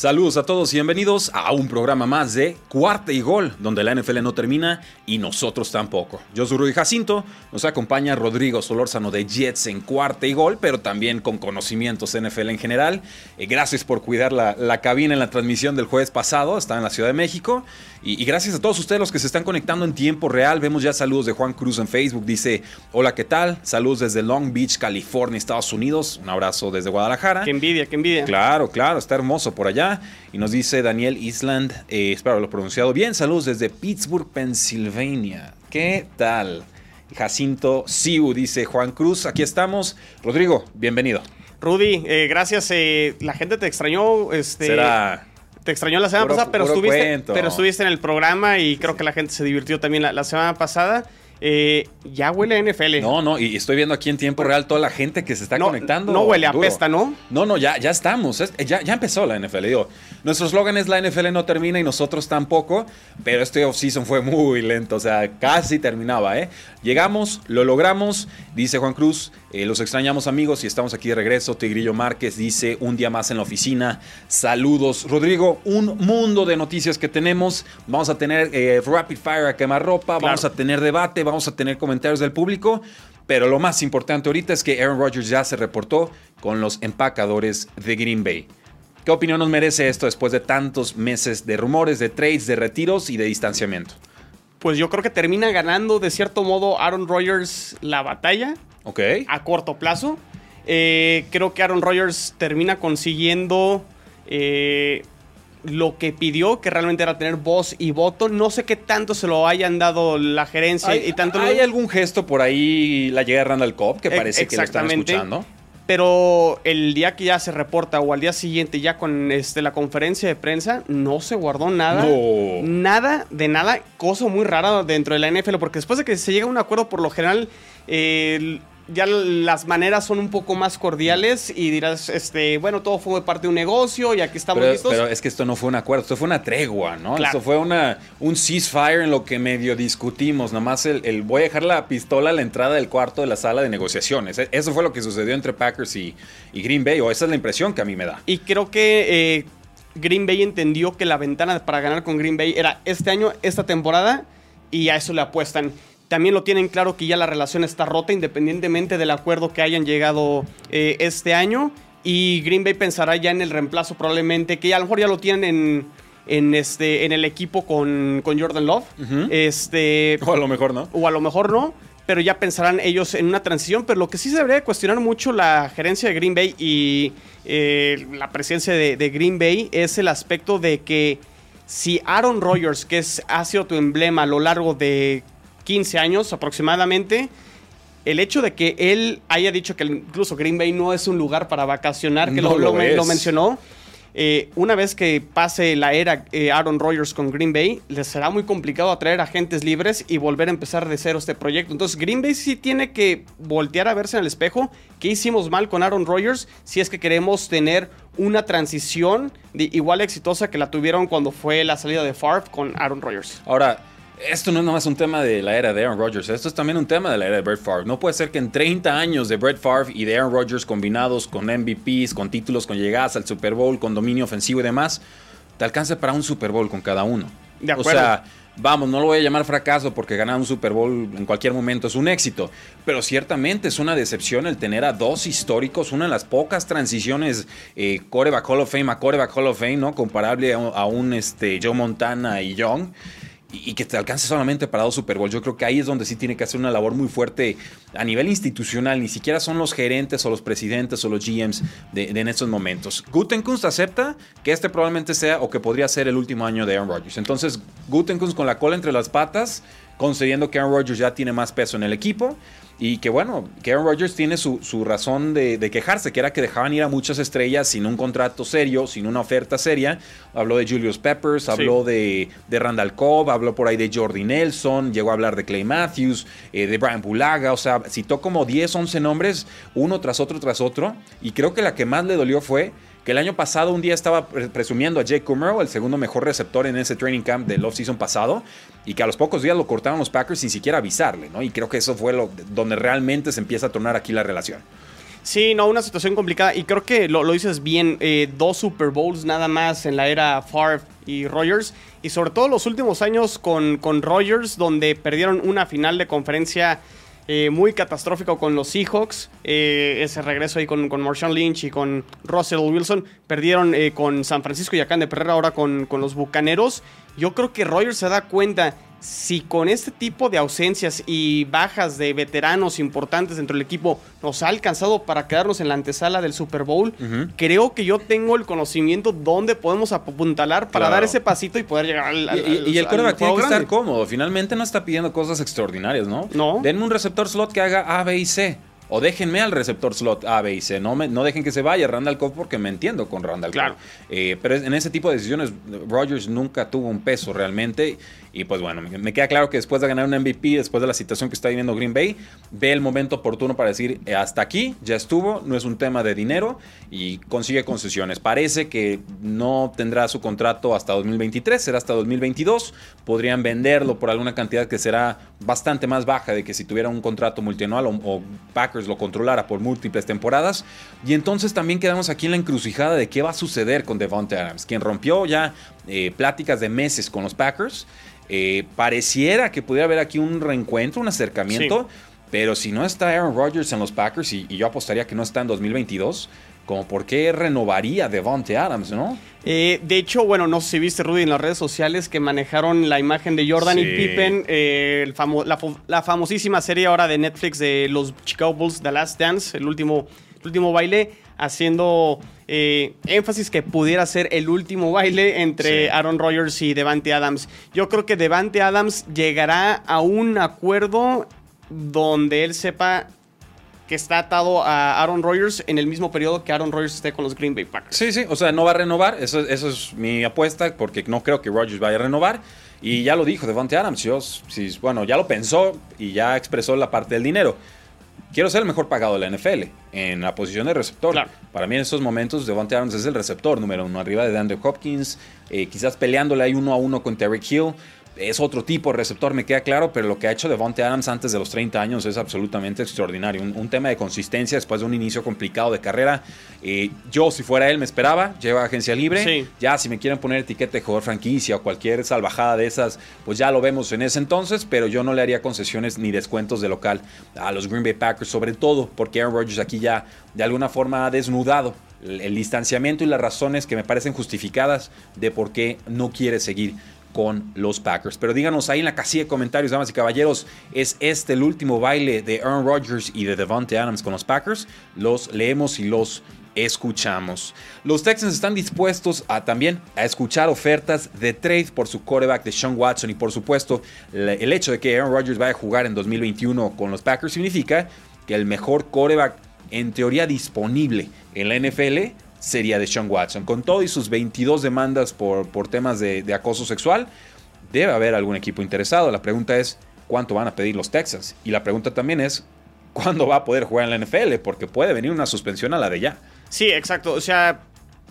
Saludos a todos y bienvenidos a un programa más de Cuarta y Gol, donde la NFL no termina y nosotros tampoco. Yo soy Rudy Jacinto, nos acompaña Rodrigo Solórzano de Jets en Cuarta y Gol, pero también con conocimientos NFL en general. Eh, gracias por cuidar la, la, cabina en la transmisión del jueves pasado, está en la Ciudad de México. Y, y, gracias a todos ustedes los que se están conectando en tiempo real. Vemos ya saludos de Juan Cruz en Facebook, dice, hola, ¿qué tal? Saludos desde Long Beach, California, Estados Unidos. Un abrazo desde Guadalajara. Qué envidia, qué envidia. Claro, claro, está hermoso por allá. Y nos dice Daniel Island, eh, espero haberlo pronunciado bien. Saludos desde Pittsburgh, Pensilvania. ¿Qué tal? Jacinto Siu, dice Juan Cruz. Aquí estamos. Rodrigo, bienvenido. Rudy, eh, gracias. Eh, la gente te extrañó. Este, Será. Te extrañó la semana Puro- pasada, pero estuviste, pero estuviste en el programa y creo que la gente se divirtió también la, la semana pasada. Eh, ya huele a NFL. No, no, y estoy viendo aquí en tiempo real toda la gente que se está No, conectando. no huele a duro. pesta, ¿no? No, no, ya, ya estamos. Es- ya, ya empezó la NFL. Digo, nuestro eslogan es la NFL no termina y nosotros tampoco, pero este offseason fue muy lento, o sea, casi terminaba, ¿eh? Llegamos, lo logramos, dice Juan Cruz, eh, los extrañamos amigos y estamos aquí de regreso. Tigrillo Márquez dice, un día más en la oficina, saludos. Rodrigo, un mundo de noticias que tenemos. Vamos a tener eh, Rapid Fire a quemarropa, vamos a tener debate, vamos a tener comentarios del público. Pero lo más importante ahorita es que Aaron Rodgers ya se reportó con los empacadores de Green Bay. ¿Qué opinión nos merece esto después de tantos meses de rumores, de trades, de retiros y de distanciamiento? Pues yo creo que termina ganando de cierto modo Aaron Rodgers la batalla Ok. a corto plazo. Eh, creo que Aaron Rodgers termina consiguiendo eh, lo que pidió, que realmente era tener voz y voto. No sé qué tanto se lo hayan dado la gerencia ¿Hay, y tanto. hay algún gesto por ahí, la llegada de Randall Cobb, que parece que lo están escuchando? Pero el día que ya se reporta o al día siguiente ya con este, la conferencia de prensa, no se guardó nada. No. Nada de nada. Cosa muy rara dentro de la NFL, porque después de que se llega a un acuerdo, por lo general, eh, ya las maneras son un poco más cordiales y dirás, este, bueno, todo fue parte de un negocio y aquí estamos Pero, listos. pero es que esto no fue un acuerdo, esto fue una tregua, ¿no? Claro. Esto fue una, un ceasefire en lo que medio discutimos. Nomás el, el voy a dejar la pistola a la entrada del cuarto de la sala de negociaciones. E- Eso fue lo que sucedió entre Packers y, y Green Bay, o esa es la impresión que a mí me da. Y creo que eh, Green Bay entendió que la ventana para ganar con Green Bay era este año, esta temporada, y a eso le apuestan. También lo tienen claro que ya la relación está rota, independientemente del acuerdo que hayan llegado eh, este año. Y Green Bay pensará ya en el reemplazo, probablemente, que a lo mejor ya lo tienen en, en, este, en el equipo con, con Jordan Love. Este, O a lo mejor no. o a lo mejor no, pero ya pensarán ellos en una transición. Pero lo que sí se debería de cuestionar mucho la gerencia de Green Bay y eh, la presencia de, de Green Bay es el aspecto de que si Aaron Rodgers, que es, ha sido tu emblema a lo largo de 15 años aproximadamente, el hecho de que él haya dicho que incluso Green Bay no es un lugar para vacacionar, que No lo, mencionó, eh, una vez que pase la era eh, Aaron Rodgers con Green Bay, les será muy complicado atraer agentes libres y volver a empezar de cero este proyecto. Entonces, Green Bay sí tiene que voltear a verse en el espejo. ¿Qué hicimos mal con Aaron Rodgers? Si es que queremos tener una transición de igual exitosa que la tuvieron cuando fue la salida de Favre con Aaron Rodgers. Ahora, esto no es nomás un tema de la era de Aaron Rodgers, esto es también un tema de la era de Brett Favre. No puede ser que en 30 años de Brett Favre y de Aaron Rodgers combinados con MVPs, con títulos, con llegadas al Super Bowl, con dominio ofensivo y demás, te alcance para un Super Bowl con cada uno. De O acuerdo. sea, vamos, no lo voy a llamar fracaso porque ganar un Super Bowl en cualquier momento es un éxito, pero ciertamente es una decepción el tener a dos históricos, una de las pocas transiciones eh, coreback Hall of Fame a coreback Hall of Fame, ¿no? Comparable a, un- a un este, Joe Montana y Young. Y que te alcance solamente para dos Super Bowl. Yo creo que ahí es donde sí tiene que hacer una labor muy fuerte a nivel institucional. Ni siquiera son los gerentes o los presidentes o los GMs de en estos momentos. Gutenkunst acepta que este probablemente sea o que podría ser el último año de Aaron Rodgers. Entonces, Gutenkunst con la cola entre las patas concediendo que Aaron Rodgers ya tiene más peso en el equipo. Y que bueno, que Aaron Rodgers tiene su, razón de, quejarse, que era que dejaban ir a muchas estrellas sin un contrato serio, sin una oferta seria. Habló de Julius Peppers, habló de, de, Randall Cobb, habló por ahí de Jordi Nelson, llegó a hablar de Clay Matthews, eh, de Brian Bulaga, o sea, citó como 10, 11 nombres, uno tras otro, tras otro. Y creo que la que más le dolió fue que el año pasado un día estaba presumiendo a Jake Kummerow, el segundo mejor receptor en ese training camp del off-season pasado, y que a los pocos días lo cortaron los Packers sin siquiera avisarle, ¿no? Y creo que eso fue lo, donde realmente se empieza a tornar aquí la relación. Sí, no, una situación complicada. Y creo que lo, dices bien. Eh, dos Super Bowls nada más en la era Favre y Rogers. Y sobre todo los últimos años con, con Rogers, donde perdieron una final de conferencia eh, muy catastrófico con los Seahawks. Eh, ese regreso ahí con, con Marshawn Lynch y con Russell Wilson. Perdieron eh, con San Francisco y acá de Perrera ahora con, con los Bucaneros. Yo creo que Rogers se da cuenta si con este tipo de ausencias y bajas de veteranos importantes dentro del equipo nos ha alcanzado para quedarnos en la antesala del Super Bowl, creo que yo tengo el conocimiento dónde podemos apuntalar para dar ese pasito y poder llegar al. y, el quarterback tiene que estar cómodo. Finalmente no está pidiendo cosas extraordinarias, ¿no? No. Denme un receptor slot que haga A, B y C. O déjenme al receptor slot A, B y C. No, me, no dejen que se vaya Randall Cobb porque me entiendo con Randall claro. Eh, pero en ese tipo de decisiones, Rodgers nunca tuvo un peso realmente. Y pues bueno, me queda claro que después de ganar un MVP, después de la situación que está viviendo Green Bay, ve el momento oportuno para decir, eh, hasta aquí, ya estuvo, no es un tema de dinero y consigue concesiones. Parece que no tendrá su contrato hasta 2023, será hasta 2022. Podrían venderlo por alguna cantidad que será bastante más baja de que si tuviera un contrato multianual o, Packers lo controlara por múltiples temporadas. Y entonces también quedamos aquí en la encrucijada de qué va a suceder con Devonta Adams, quien rompió ya eh, pláticas de meses con los Packers. Eh, pareciera que pudiera haber aquí un reencuentro, un acercamiento, pero si no está Aaron Rodgers en los Packers, y, yo apostaría que no está en 2022, como por qué renovaría Devonte Adams, ¿no? Eh, de hecho, bueno, no sé si viste, Rudy, en las redes sociales que manejaron la imagen de Jordan y Pippen, eh, la, famosísima serie ahora de Netflix de los Chicago Bulls, The Last Dance, el último, el último baile, haciendo eh, énfasis que pudiera ser el último baile entre Aaron Rodgers y Devante Adams. Yo creo que Devante Adams llegará a un acuerdo donde él sepa que está atado a Aaron Rodgers en el mismo periodo que Aaron Rodgers esté con los Green Bay Packers. Sí, sí, o sea, no va a renovar, eso, eso es mi apuesta, porque no creo que Rodgers vaya a renovar. Y ya lo dijo Devante Adams, yo, bueno, ya lo pensó y ya expresó la parte del dinero quiero ser el mejor pagado de la NFL en la posición de receptor. Para mí en estos momentos Devontae Adams es el receptor número uno, arriba de DeAndre Hopkins, eh, quizás peleándole ahí uno a uno con Terry Hill es otro tipo de receptor, me queda claro, pero lo que ha hecho Devonte Adams antes de los 30 años es absolutamente extraordinario. Un, tema de consistencia después de un inicio complicado de carrera. Eh, yo, si fuera él, me esperaba, lleva agencia libre. Ya, si me quieren poner etiqueta de jugador franquicia o cualquier salvajada de esas, pues ya lo vemos en ese entonces, pero yo no le haría concesiones ni descuentos de local a los Green Bay Packers, sobre todo porque Aaron Rodgers aquí ya de alguna forma ha desnudado el distanciamiento y las razones que me parecen justificadas de por qué no quiere seguir con los Packers. Pero díganos ahí en la casilla de comentarios, damas y caballeros, ¿es este el último baile de Aaron Rodgers y de Devontae Adams con los Packers? Los leemos y los escuchamos. Los Texans están dispuestos a también a escuchar ofertas de trade por su quarterback de Sean Watson y por supuesto el hecho de que Aaron Rodgers vaya a jugar en 2021 con los Packers significa que el mejor quarterback en teoría disponible en la NFL sería de Sean Watson. Con todo y sus 22 demandas por, por temas de, acoso sexual, debe haber algún equipo interesado. La pregunta es, ¿cuánto van a pedir los Texans? Y la pregunta también es, ¿cuándo va a poder jugar en la NFL? Porque puede venir una suspensión a la de ya. Sí, exacto. O sea,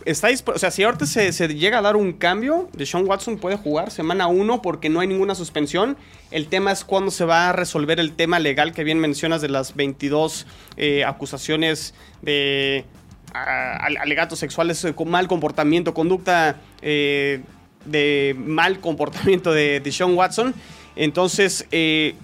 está o sea, si ahorita se, llega a dar un cambio, Sean Watson puede jugar semana 1 porque no hay ninguna suspensión. El tema es cuándo se va a resolver el tema legal que bien mencionas de las 22 eh, acusaciones de alegatos sexuales con mal comportamiento, conducta eh, de mal comportamiento de, de Sean Watson. Entonces, eh,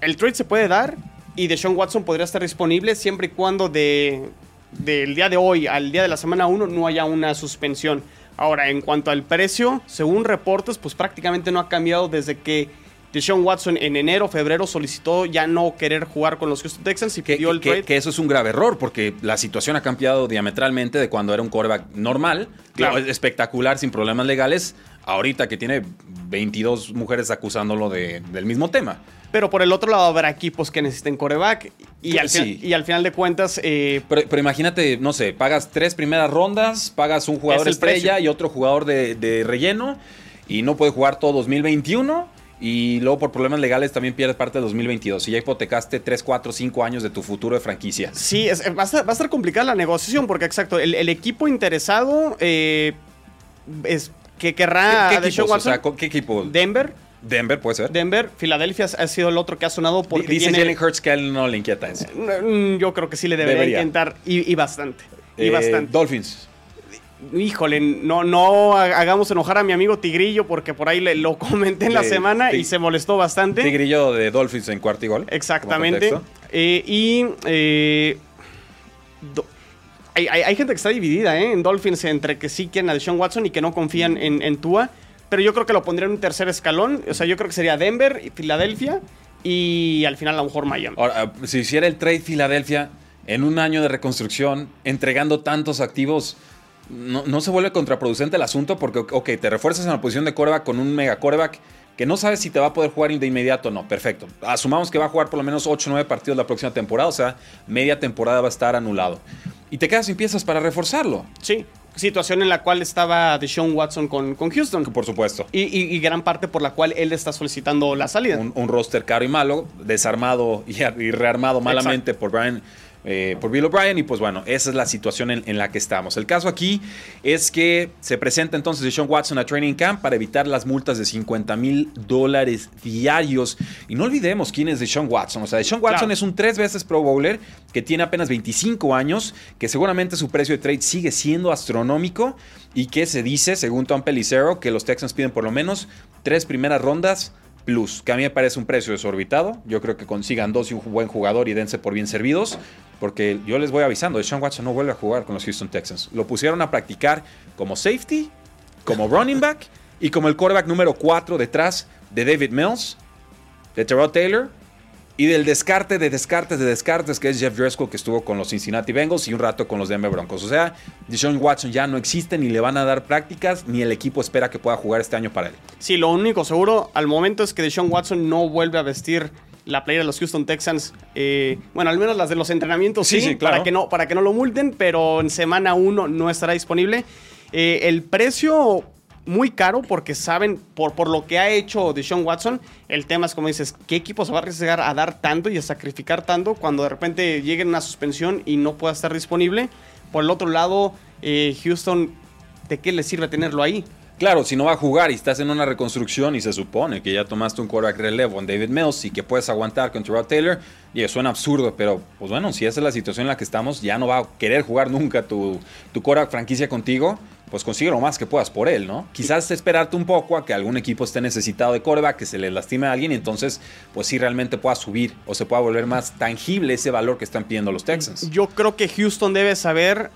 el trade se puede dar y de Sean Watson podría estar disponible siempre y cuando de, del día de hoy al día de la semana 1 no haya una suspensión. Ahora, en cuanto al precio, según reportes, pues prácticamente no ha cambiado desde que Deshaun Watson en enero, febrero solicitó ya no querer jugar con los Houston Texans y Que, pidió el que- trade. que eso es un grave error, porque la situación ha cambiado diametralmente de cuando era un quarterback normal, Claro. espectacular, sin problemas legales, ahorita que tiene 22 mujeres acusándolo de- del mismo tema. Pero por el otro lado habrá equipos que necesiten coreback y, al, Sí. fin- y al final de cuentas eh, Pero, pero imagínate, no sé, pagas tres primeras rondas, pagas un jugador Es el estrella precio. y otro jugador de, de relleno y no puede jugar todo 2021 y luego por problemas legales también pierdes parte de 2022 y ya hipotecaste 3, 4, 5 años de tu futuro de franquicia. Sí, es- va, a estar, va a estar complicada la negociación porque, exacto, el, el equipo interesado eh, es que querrá ¿Qué, equipo? Denver, Denver puede ser. Denver, Filadelfia ha sido el otro que ha sonado porque Dice tiene- Jalen Hurts que a él no le inquieta eso. Mm, Yo creo que sí le debería, Debería. intentar y, y bastante. Y Eh, bastante. Dolphins. Híjole, no, no ha- hagamos enojar a mi amigo Tigrillo porque por ahí le, lo comenté en la semana y se molestó bastante. Tigrillo de Dolphins en cuarto y gol. Exactamente. Eh, y eh, do- hay, hay- hay gente que está dividida ¿eh? en Dolphins entre que sí quieren a Deshaun Watson y que no confían en, en Tua. Pero yo creo que lo pondría en un tercer escalón. O sea, yo creo que sería Denver y Filadelfia. Y al final a lo mejor Miami. Ahora, si hiciera el trade Filadelfia en un año de reconstrucción, entregando tantos activos, no, no se vuelve contraproducente el asunto porque, ok, te refuerzas en la posición de coreback con un mega coreback que no sabes si te va a poder jugar de inmediato o no. Perfecto. Asumamos que va a jugar por lo menos 8 o 9 partidos la próxima temporada, o sea, media temporada va a estar anulado. Y te quedas sin piezas para reforzarlo. Sí, situación en la cual estaba Deshaun Watson con, con Houston. Por supuesto. Y, y- y gran parte por la cual él está solicitando la salida. un, un roster caro y malo, desarmado y, y rearmado malamente por Brian. Eh, por Bill O'Brien y pues bueno, esa es la situación en, en la que estamos. El caso aquí es que se presenta entonces Deshaun Watson a Training Camp para evitar las multas de 50 mil dólares diarios. Y no olvidemos quién es Deshaun Watson. O sea, Deshaun Watson Claro. es un tres veces Pro Bowler que tiene apenas 25 años, que seguramente su precio de trade sigue siendo astronómico y que se dice, según Tom Pellicero, que los Texans piden por lo menos tres primeras rondas plus, que a mí me parece un precio desorbitado. Yo creo que consigan dos y un buen jugador y dense por bien servidos, porque yo les voy avisando, Deshaun Watson no vuelve a jugar con los Houston Texans. Lo pusieron a practicar como safety, como running back y como el quarterback número 4 detrás de David Mills, de Terrell Taylor y del descarte de descartes de descartes que es Jeff Driscoll que estuvo con los Cincinnati Bengals y un rato con los Denver Broncos. O sea, Deshaun Watson ya no existe ni le van a dar prácticas ni el equipo espera que pueda jugar este año para él. Sí, lo único seguro al momento es que Deshaun Watson no vuelve a vestir la playera de los Houston Texans. eh, bueno, al menos las de los entrenamientos sí, Sí, sí, claro. para, que no, para que no lo multen, pero en semana 1 no estará disponible. Eh, el precio muy caro porque saben, por, por lo que ha hecho Deshaun Watson, el tema es como dices, ¿qué equipo se va a arriesgar a dar tanto y a sacrificar tanto cuando de repente llegue una suspensión y no pueda estar disponible? Por el otro lado, eh, Houston, ¿de qué le sirve tenerlo ahí? Claro, si no va a jugar y estás en una reconstrucción y se supone que ya tomaste un quarterback relevo en David Mills y que puedes aguantar con Terrell Taylor, y eso suena absurdo, pero pues bueno, si esa es la situación en la que estamos, ya no va a querer jugar nunca tu, tu franquicia contigo, pues consigue lo más que puedas por él, ¿no? Quizás esperarte un poco a que algún equipo esté necesitado de quarterback, que se le lastime a alguien y entonces pues sí realmente pueda subir o se pueda volver más tangible ese valor que están pidiendo los Texans. Yo creo que Houston debe saber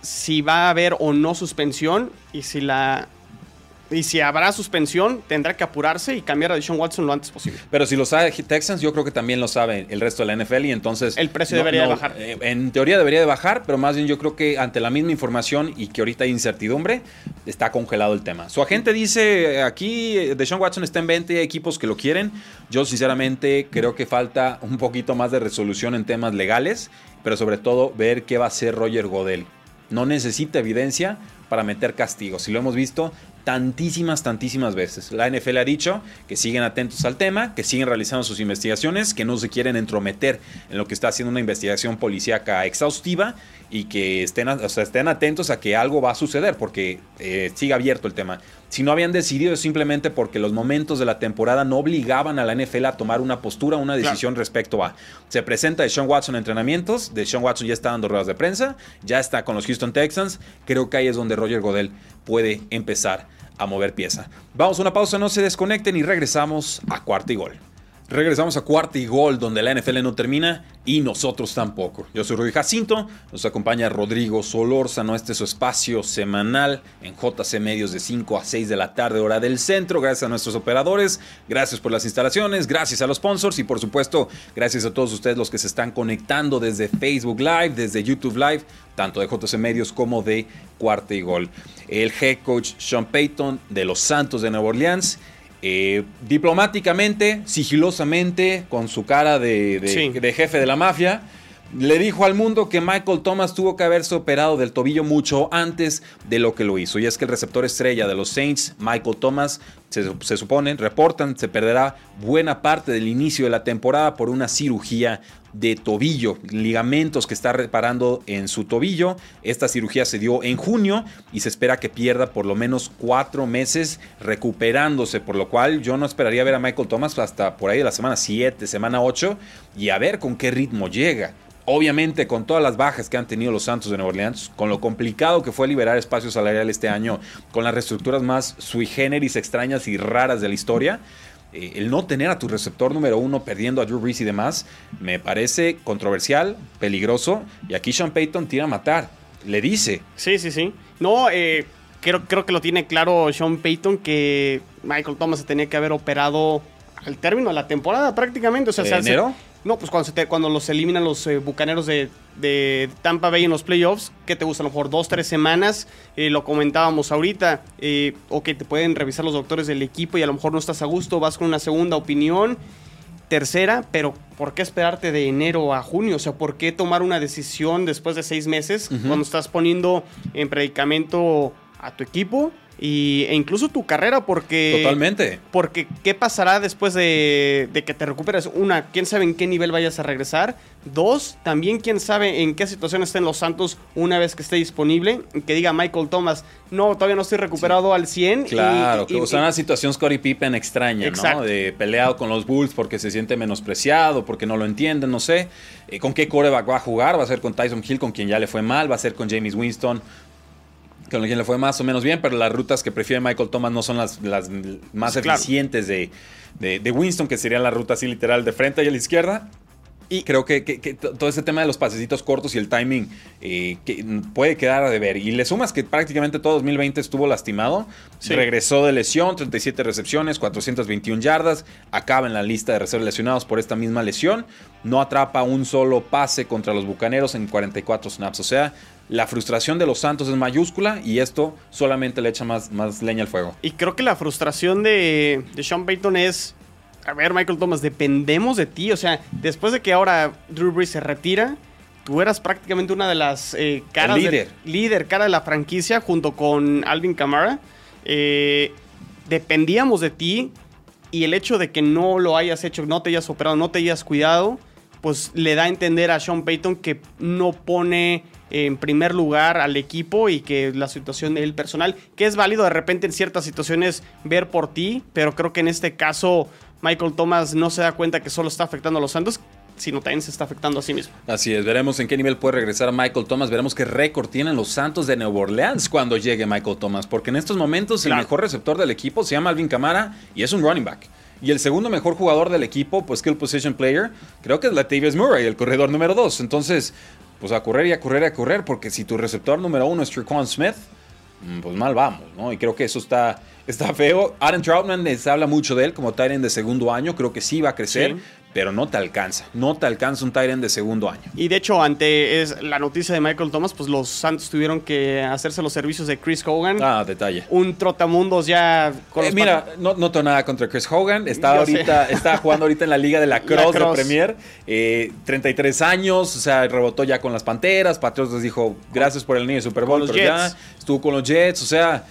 si va a haber o no suspensión y si la y si habrá suspensión tendrá que apurarse y cambiar a Deshaun Watson lo antes posible. Pero si lo sabe Texans, yo creo que también lo sabe el resto de la NFL y entonces... El precio debería de bajar. eh, en teoría debería de bajar, pero más bien yo creo que ante la misma información y que ahorita hay incertidumbre, está congelado el tema. Su agente dice, aquí eh, Deshaun Watson está en 20 equipos que lo quieren. Yo sinceramente creo que falta un poquito más de resolución en temas legales, pero sobre todo ver qué va a hacer Roger Godel. No necesita evidencia para meter castigos. Y lo hemos visto tantísimas, tantísimas veces. La NFL ha dicho que siguen atentos al tema, que siguen realizando sus investigaciones, que no se quieren entrometer en lo que está haciendo una investigación policíaca exhaustiva y que estén, o sea, estén atentos a que algo va a suceder porque eh, sigue abierto el tema. Si no habían decidido es simplemente porque los momentos de la temporada no obligaban a la NFL a tomar una postura, una decisión respecto a. Se presenta de Sean Watson en entrenamientos, de Sean Watson ya está dando ruedas de prensa, ya está con los Houston Texans. Creo que ahí es donde Roger Godel puede empezar a mover pieza. Vamos a una pausa, no se desconecten y regresamos a cuarto y gol. Regresamos a cuarta y gol, donde la NFL no termina y nosotros tampoco. Yo soy Rudy Jacinto, nos acompaña Rodrigo Solórzano. Este es su espacio semanal en JC Medios de 5 a 6 de la tarde, hora del centro. Gracias a nuestros operadores, gracias por las instalaciones, gracias a los sponsors y, por supuesto, gracias a todos ustedes los que se están conectando desde Facebook Live, desde YouTube Live, tanto de JC Medios como de cuarta y gol. El head coach Sean Payton de los Santos de Nueva Orleans eh, diplomáticamente, sigilosamente, con su cara de, de, jefe de la mafia, le dijo al mundo que Michael Thomas tuvo que haberse operado del tobillo mucho antes de lo que lo hizo. Y es que el receptor estrella de los Saints, Michael Thomas, se, se supone, reportan, se perderá buena parte del inicio de la temporada por una cirugía de tobillo, ligamentos que está reparando en su tobillo. Esta cirugía se dio en junio y se espera que pierda por lo menos cuatro meses recuperándose, por lo cual yo no esperaría ver a Michael Thomas hasta por ahí de la semana 7, semana 8 y a ver con qué ritmo llega. Obviamente, con todas las bajas que han tenido los Santos de Nueva Orleans, con lo complicado que fue liberar espacio salarial este año, con las reestructuras más sui generis extrañas y raras de la historia, eh, el no tener a tu receptor número uno perdiendo a Drew Brees y demás, me parece controversial, peligroso. Y aquí Sean Payton tira a matar. Le dice. Sí, sí, sí. No, eh, creo, creo que lo tiene claro Sean Payton que Michael Thomas se tenía que haber operado al término de la temporada prácticamente. O sea, enero? No, pues cuando, se cuando los eliminan los eh, bucaneros de, Tampa Bay en los playoffs, que te gusta a lo mejor dos, tres semanas, eh, lo comentábamos ahorita, eh, o que te pueden revisar los doctores del equipo y a lo mejor no estás a gusto, vas con una segunda opinión, tercera, pero ¿por qué esperarte de enero a junio? O sea, ¿por qué tomar una decisión después de seis meses cuando estás poniendo en predicamento a tu equipo? Y, e incluso tu carrera, porque. Totalmente. Porque, ¿qué pasará después de, que te recuperes? Una, ¿quién sabe en qué nivel vayas a regresar? Dos, también quién sabe en qué situación estén los Santos una vez que esté disponible. Que diga Michael Thomas, no, todavía no estoy recuperado al 100. Claro, que usa una situación Scottie Pippen extraña, ¿no? De peleado con los Bulls porque se siente menospreciado, porque no lo entienden, no sé. Eh, ¿Con qué coreback va a jugar? ¿Va a ser con Tyson Hill, con quien ya le fue mal? ¿Va a ser con James Winston? Con quien le fue más o menos bien, pero las rutas que prefiere Michael Thomas no son las, las más eficientes de, de, Winston, que sería la ruta así literal de frente y a la izquierda. Y creo que, todo ese tema de los pasecitos cortos y el timing eh, que puede quedar a deber. Y le sumas que prácticamente todo 2020 estuvo lastimado. Regresó de lesión, 37 recepciones, 421 yardas. Acaba en la lista de reservas lesionados por esta misma lesión. No atrapa un solo pase contra los bucaneros en 44 snaps. O sea, la frustración de los Santos es mayúscula y esto solamente le echa más, más leña al fuego. Y creo que la frustración de, de Sean Payton es, a ver Michael Thomas, dependemos de ti, o sea, después de que ahora Drew Brees se retira, tú eras prácticamente una de las eh, caras... líder. líder, cara de la franquicia junto con Alvin Kamara. Eh, dependíamos de ti y el hecho de que no lo hayas hecho, no te hayas operado, no te hayas cuidado, pues le da a entender a Sean Payton que no pone en primer lugar al equipo y que la situación del personal, que es válido de repente en ciertas situaciones ver por ti, pero creo que en este caso Michael Thomas no se da cuenta que solo está afectando a los Santos, sino también se está afectando a sí mismo. Así es, veremos en qué nivel puede regresar Michael Thomas, veremos qué récord tienen los Santos de Nueva Orleans cuando llegue Michael Thomas, porque en estos momentos el mejor receptor del equipo se llama Alvin Camara y es un running back. Y el segundo mejor jugador del equipo, pues skill position player, creo que es Latavius Murray, el corredor número 2. Entonces, pues a correr y a correr y a correr, porque si tu receptor número uno es Trequan Smith, mm, pues mal vamos, ¿no? Y creo que eso está, está feo. Aaron Troutman les habla mucho de él como Tyrant de segundo año, creo que sí va a crecer pero no te alcanza. No te alcanza un Tyrant de segundo año. Y de hecho, ante es la noticia de Michael Thomas, pues los Santos tuvieron que hacerse los servicios de Chris Hogan. Ah, detalle. Un trotamundos ya con eh, Mira, no noto nada contra Chris Hogan. Está ahorita, está jugando ahorita en la Liga de la Cross, de Premier. 33 eh, años, o sea, rebotó ya con las Panteras. Patriotas dijo, gracias por el niño de Super Bowl, pero ya estuvo con los Jets, o sea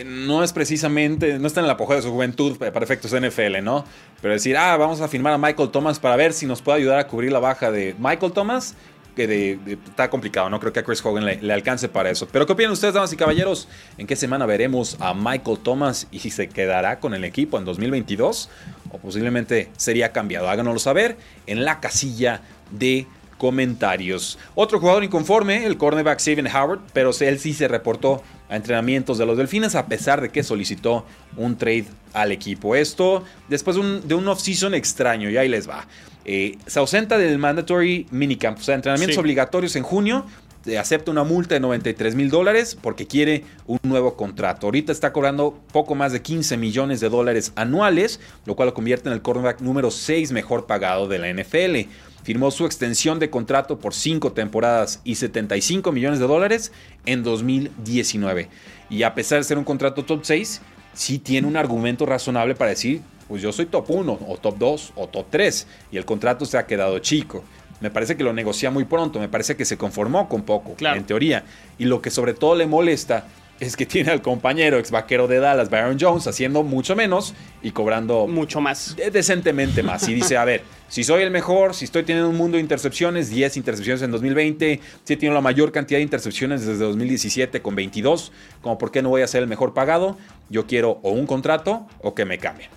eh, no es precisamente, no está en el apogeo de su juventud para efectos NFL, ¿no? Pero decir, ah, vamos a firmar a Michael Thomas para ver si nos puede ayudar a cubrir la baja de Michael Thomas, que está complicado, no creo que a Chris Hogan le, alcance para eso. Pero ¿qué opinan ustedes, damas y caballeros? ¿En qué semana veremos a Michael Thomas y si se quedará con el equipo en 2022? O posiblemente sería cambiado. Háganoslo saber en la casilla de comentarios. Otro jugador inconforme, el cornerback Steven Howard, pero él sí se reportó a entrenamientos de los Delfines a pesar de que solicitó un trade al equipo. Esto después de un, de un off-season extraño, y ahí les va. Eh, se ausenta del mandatory minicamp, o sea, entrenamientos Sí. obligatorios en junio. eh, Acepta una multa de 93 mil dólares porque quiere un nuevo contrato. Ahorita está cobrando poco más de 15 millones de dólares anuales, lo cual lo convierte en el cornerback número 6 mejor pagado de la NFL. Firmó su extensión de contrato por 5 temporadas y 75 millones de dólares en 2019. Y a pesar de ser un contrato top 6, sí tiene un argumento razonable para decir, pues yo soy top 1 o top 2 o top 3 y el contrato se ha quedado chico. Me parece que lo negocia muy pronto, me parece que se conformó con poco, Claro. en teoría. Y lo que sobre todo le molesta es que tiene al compañero ex vaquero de Dallas, Byron Jones, haciendo mucho menos y cobrando Mucho más. de- decentemente más. Y dice, a ver, si soy el mejor, si estoy teniendo un mundo de intercepciones, 10 intercepciones en 2020, si he tenido la mayor cantidad de intercepciones desde 2017 con 22, como por qué no voy a ser el mejor pagado, yo quiero o un contrato o que me cambien.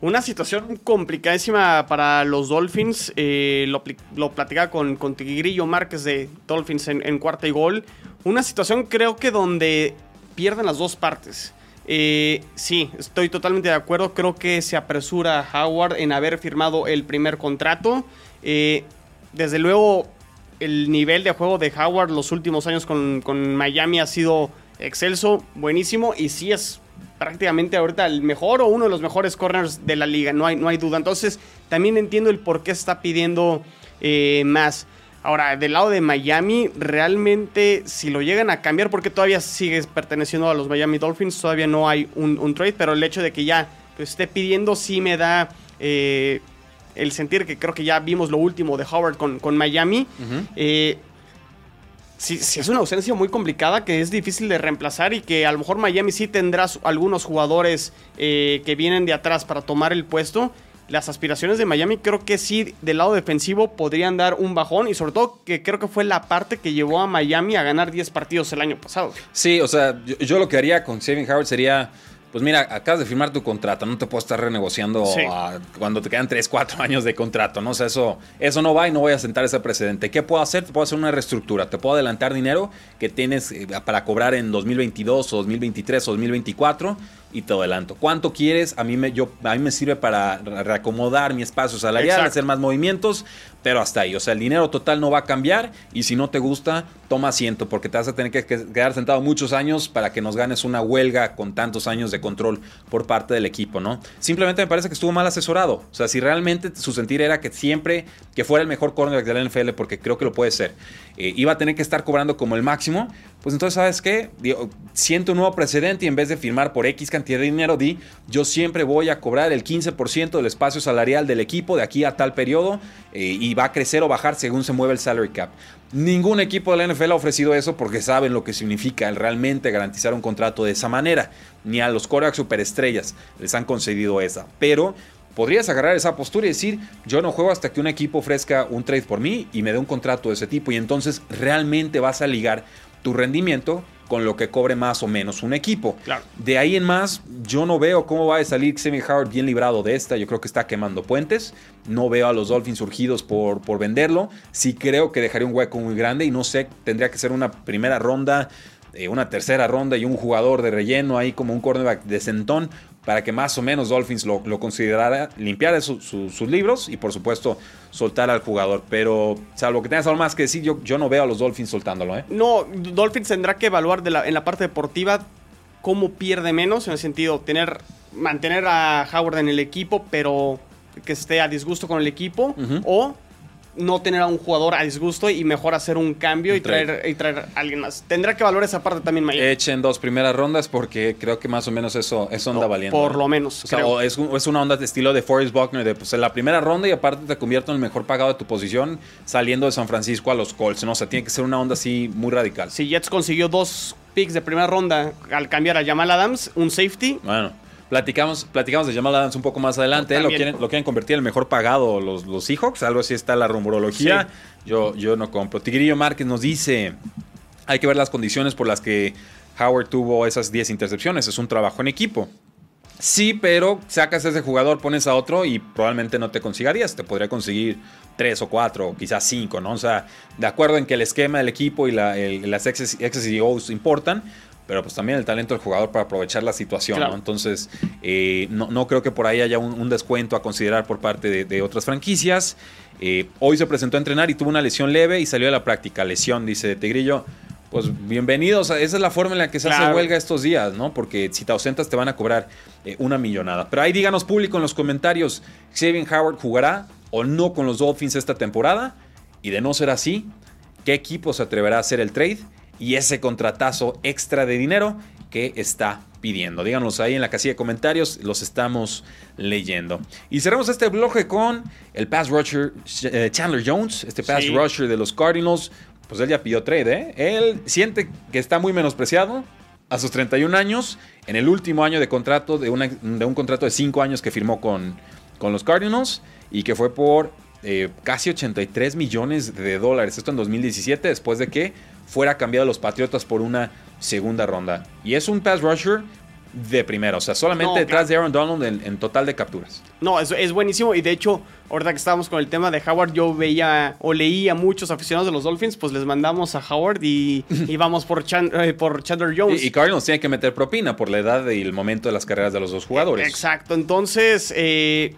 Una situación complicadísima para los Dolphins. eh, lo, lo platicaba con, con Tigrillo Márquez de Dolphins en, en cuarta y gol. Una situación creo que donde pierden las dos partes. Eh, sí, estoy totalmente de acuerdo. Creo que se apresura Howard en haber firmado el primer contrato. Eh, desde luego, el nivel de juego de Howard los últimos años con, con Miami ha sido excelso, buenísimo. Y sí es prácticamente ahorita el mejor o uno de los mejores corners de la liga, no hay, no hay duda. Entonces, también entiendo el por qué está pidiendo eh, más. Ahora, del lado de Miami, realmente si lo llegan a cambiar, porque todavía sigues perteneciendo a los Miami Dolphins, todavía no hay un, un trade, pero el hecho de que ya lo esté pidiendo sí me da eh, el sentir que creo que ya vimos lo último de Howard con, con Miami. Eh, sí, sí es una ausencia muy complicada que es difícil de reemplazar y que a lo mejor Miami sí tendrá algunos jugadores eh, que vienen de atrás para tomar el puesto. Las aspiraciones de Miami creo que sí del lado defensivo podrían dar un bajón y sobre todo que creo que fue la parte que llevó a Miami a ganar 10 partidos el año pasado. Sí, o sea, yo, yo lo que haría con Steven Howard sería, pues mira, acabas de firmar tu contrato, no te puedo estar renegociando Sí. a- cuando te quedan 3, 4 años de contrato, ¿no? O sea, eso, eso no va y no voy a sentar ese precedente. ¿Qué puedo hacer? Te puedo hacer una reestructura, te puedo adelantar dinero que tienes eh, para cobrar en 2022 o 2023 o 2024 y te adelanto. ¿Cuánto quieres? A mí me, yo, a mí me sirve para re- reacomodar mi espacio salarial, Exacto. hacer más movimientos, pero hasta ahí. O sea, el dinero total no va a cambiar y si no te gusta, toma asiento porque te vas a tener que que- quedar sentado muchos años para que nos ganes una huelga con tantos años de control por parte del equipo, ¿no? Simplemente me parece que estuvo mal asesorado. O sea, si realmente su sentir era que siempre que fuera el mejor cornerback de la NFL, porque creo que lo puede ser, eh, iba a tener que estar cobrando como el máximo, pues entonces, ¿sabes qué? Siento un nuevo precedente y en vez de firmar por X cantidad de dinero, di, yo siempre voy a cobrar el 15% del espacio salarial del equipo de aquí a tal periodo eh, y va a crecer o bajar según se mueve el salary cap. Ningún equipo de la NFL ha ofrecido eso porque saben lo que significa el realmente garantizar un contrato de esa manera. Ni a los corebacks superestrellas les han concedido esa. Pero podrías agarrar esa postura y decir, yo no juego hasta que un equipo ofrezca un trade por mí y me dé un contrato de ese tipo. Y entonces realmente vas a ligar tu rendimiento con lo que cobre más o menos un equipo. Claro. De ahí en más, yo no veo cómo va a salir Xavier Howard bien librado de esta. Yo creo que está quemando puentes. No veo a los Dolphins surgidos por, por venderlo. Sí creo que dejaría un hueco muy grande y no sé, tendría que ser una primera ronda, eh, una tercera ronda y un jugador de relleno ahí como un cornerback de centón para que más o menos Dolphins lo, lo considerara, limpiar su- su- sus libros y por supuesto soltar al jugador. Pero salvo que tengas algo más que decir, yo, yo no veo a los Dolphins soltándolo. ¿eh? No, Dolphins tendrá que evaluar de la- en la parte deportiva cómo pierde menos, en el sentido tener mantener a Howard en el equipo, pero que esté a disgusto con el equipo, o no tener a un jugador a disgusto y mejor hacer un cambio y traer, y traer a alguien más. Tendrá que evaluar esa parte también Miami. Echen dos primeras rondas porque creo que más o menos eso, eso anda No, valiendo. por lo menos, O sea, o es, es una onda de estilo de Forrest Buckner, de pues en la primera ronda y aparte te convierto en el mejor pagado de tu posición saliendo de San Francisco a los Colts. ¿no? O sea, tiene que ser una onda así muy radical. Si Jets consiguió dos picks de primera ronda al cambiar a Jamal Adams, un safety, Bueno, platicamos, platicamos de Jamal Adams un poco más adelante. Lo quieren, lo quieren convertir en el mejor pagado los, los Seahawks. Algo así está la rumorología. Yo, yo no compro. Tigrillo Márquez nos dice: hay que ver las condiciones por las que Howard tuvo esas 10 intercepciones. Es un trabajo en equipo. Sí, pero sacas a ese jugador, pones a otro y probablemente no te consigarías. Te podría conseguir tres o cuatro, o quizás cinco, ¿no? O sea, de acuerdo en que el esquema del equipo y la, las X's y O's importan, pero pues también el talento del jugador para aprovechar la situación, ¿no? Entonces, eh, no, creo que por ahí haya un, descuento a considerar por parte de, otras franquicias. Eh, hoy se presentó a entrenar y tuvo una lesión leve y salió de la práctica. Lesión, dice Tigrillo. Pues bienvenidos, esa es la forma en la que se hace huelga estos días, ¿no? Porque si te ausentas te van a cobrar eh, una millonada. Pero ahí díganos público en los comentarios, Xavier Howard jugará o no con los Dolphins esta temporada. Y de no ser así, ¿qué equipo se atreverá a hacer el trade? Y ese contratazo extra de dinero que está pidiendo. Díganos ahí en la casilla de comentarios, los estamos leyendo. Y cerramos este bloque con el pass rusher eh, Chandler Jones, este pass rusher de los Cardinals. Pues él ya pidió trade, ¿eh? Él siente que está muy menospreciado a sus 31 años, en el último año de contrato, de, de un contrato de 5 años que firmó con, con los Cardinals y que fue por eh, casi 83 millones de dólares. Esto en 2017, después de que fuera cambiado a los Patriotas por una segunda ronda. Y es un pass rusher de primero, o sea, solamente detrás de Aaron Donald en, total de capturas. No, es, es buenísimo y de hecho, ahorita que estábamos con el tema de Howard, yo veía o leía muchos aficionados de los Dolphins, pues les mandamos a Howard y, vamos por, eh, por Chandler Jones. Y, y, Cardinals tiene que meter propina por la edad y el momento de las carreras de los dos jugadores. Exacto, entonces... Eh,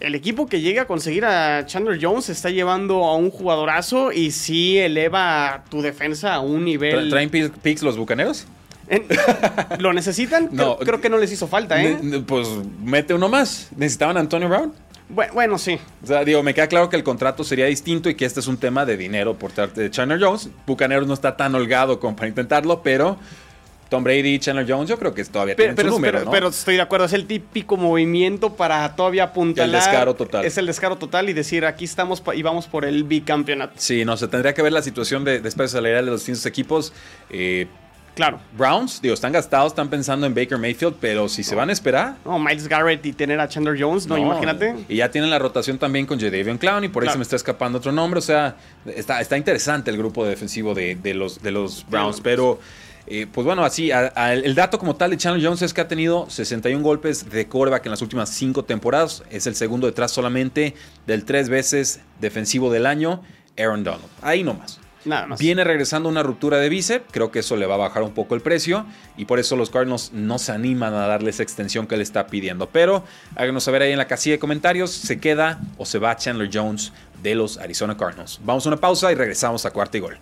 el equipo que llega a conseguir a Chandler Jones está llevando a un jugadorazo y sí eleva tu defensa a un nivel. ¿Traen picks los bucaneros? ¿Lo necesitan? No, creo, que no les hizo falta, ¿eh? Pues mete uno más. ¿Necesitaban a Antonio Brown? Bueno, sí. O sea, digo, me queda claro que el contrato sería distinto y que este es un tema de dinero por parte de Chandler Jones. Bucaneros no está tan holgado como para intentarlo, pero Tom Brady y Chandler Jones, yo creo que todavía pero, tienen su número, pero, estoy de acuerdo, es el típico movimiento para todavía apuntalar. El descaro total. Es el descaro total y decir, aquí estamos y vamos por el bicampeonato. Sí, no, se tendría que ver la situación de después salarial de los distintos equipos. Eh, claro. Browns, digo, están gastados, están pensando en Baker Mayfield, pero si se van a esperar. No, Miles Garrett y tener a Chandler Jones, no, imagínate. Y ya tienen la rotación también con Jadavion Clown y por eso me está escapando otro nombre. O sea, está, está interesante el grupo defensivo de, de los, de los Browns, pero. Eh, pues bueno, así, el dato como tal de Chandler Jones es que ha tenido 61 golpes de coreback en las últimas 5 temporadas. Es el segundo detrás solamente del tres veces defensivo del año, Aaron Donald. Ahí nomás. Nada más. Viene regresando una ruptura de bíceps, creo que eso le va a bajar un poco el precio y por eso los Cardinals no se animan a darle esa extensión que le está pidiendo. Pero háganos saber ahí en la casilla de comentarios, ¿se queda o se va Chandler Jones de los Arizona Cardinals? Vamos a una pausa y regresamos a cuarto y gol.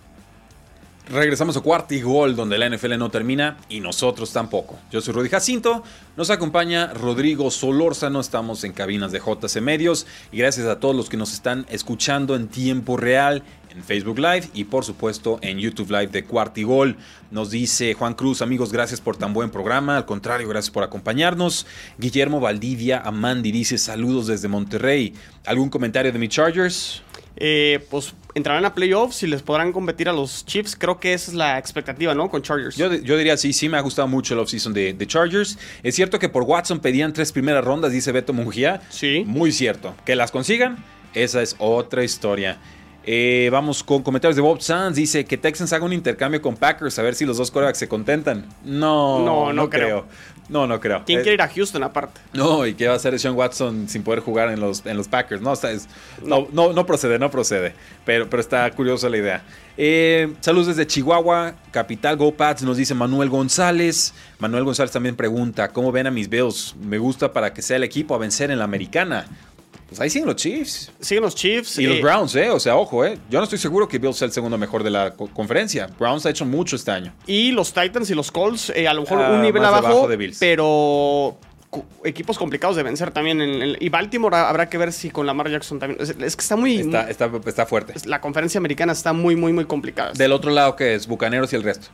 Regresamos a cuarto y gol, donde la NFL no termina y nosotros tampoco. Yo soy Rudy Jacinto, nos acompaña Rodrigo Solórzano, estamos en cabinas de JC Medios y gracias a todos los que nos están escuchando en tiempo real en Facebook Live y por supuesto en YouTube Live de Cuarto y Gol. Nos dice Juan Cruz, amigos, gracias por tan buen programa, al contrario, gracias por acompañarnos. Guillermo Valdivia Amandi dice saludos desde Monterrey. ¿Algún comentario de mi Chargers? Eh, pues entrarán a playoffs y les podrán competir a los Chiefs. Creo que esa es la expectativa, ¿no? Con Chargers. Yo, diría sí, sí me ha gustado mucho el offseason de, de Chargers. Es cierto que por Watson pedían tres primeras rondas, dice Beto Mungía. Sí. Muy cierto. Que las consigan, esa es otra historia. Eh, vamos con comentarios de Bob Sands. Dice que Texans haga un intercambio con Packers a ver si los dos corebacks se contentan. No, no, no, creo. No, no creo. ¿Quién eh, quiere ir a Houston aparte? No, ¿y qué va a hacer Sean Watson sin poder jugar en los, en los Packers? No, no, no, no, procede, no procede. Pero, pero está curiosa la idea. Eh, saludos desde Chihuahua, capital Go Pats, nos dice Manuel González. Manuel González también pregunta, ¿cómo ven a mis Bills? Me gusta para que sea el equipo a vencer en la americana. Pues ahí siguen los Chiefs. Siguen los Chiefs. Y los eh, Browns, ¿eh? O sea, ojo, ¿eh? Yo no estoy seguro que Bills sea el segundo mejor de la conferencia. Browns ha hecho mucho este año. Y los Titans y los Colts, eh, a lo mejor ah, un nivel abajo, de Bills. pero equipos complicados de vencer también. En, y Baltimore habrá que ver si con Lamar Jackson también. Es, que está muy. Está, está, está, fuerte. La conferencia americana está muy, muy, muy complicada. Del otro lado, que es? Bucaneros y el resto.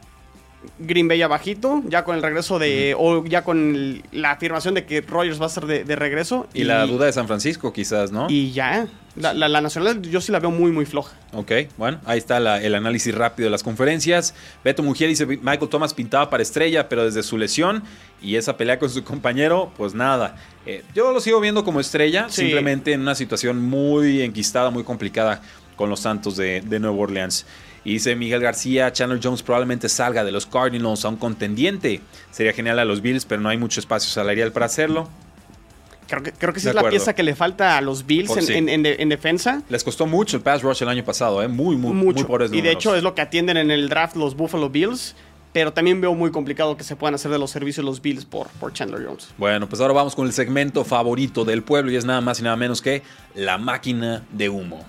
Green Bay abajito, ya con el regreso de, o ya con la afirmación de que Rogers va a ser de, regreso. Y, la duda de San Francisco quizás, ¿no? Y ya, la, la, nacional yo sí la veo muy, muy floja. Ok, bueno, ahí está el análisis rápido de las conferencias. Beto Mujer dice, Michael Thomas pintaba para estrella, pero desde su lesión y esa pelea con su compañero, pues nada. Eh, yo lo sigo viendo como estrella, simplemente en una situación muy enquistada, muy complicada con los Santos de, de Nueva Orleans. Y dice Miguel García, Chandler Jones probablemente salga de los Cardinals a un contendiente. Sería genial a los Bills, pero no hay mucho espacio salarial para hacerlo. Creo que, creo que esa De es la pieza que le falta a los Bills en, sí. en- en de- en defensa. Les costó mucho el pass rush el año pasado, ¿eh? muy, muy, mucho. muy pobres y de hecho es lo que atienden en el draft los Buffalo Bills. Pero también veo muy complicado que se puedan hacer de los servicios los Bills por, por Chandler Jones. Bueno, pues ahora vamos con el segmento favorito del pueblo y es nada más y nada menos que la máquina de humo.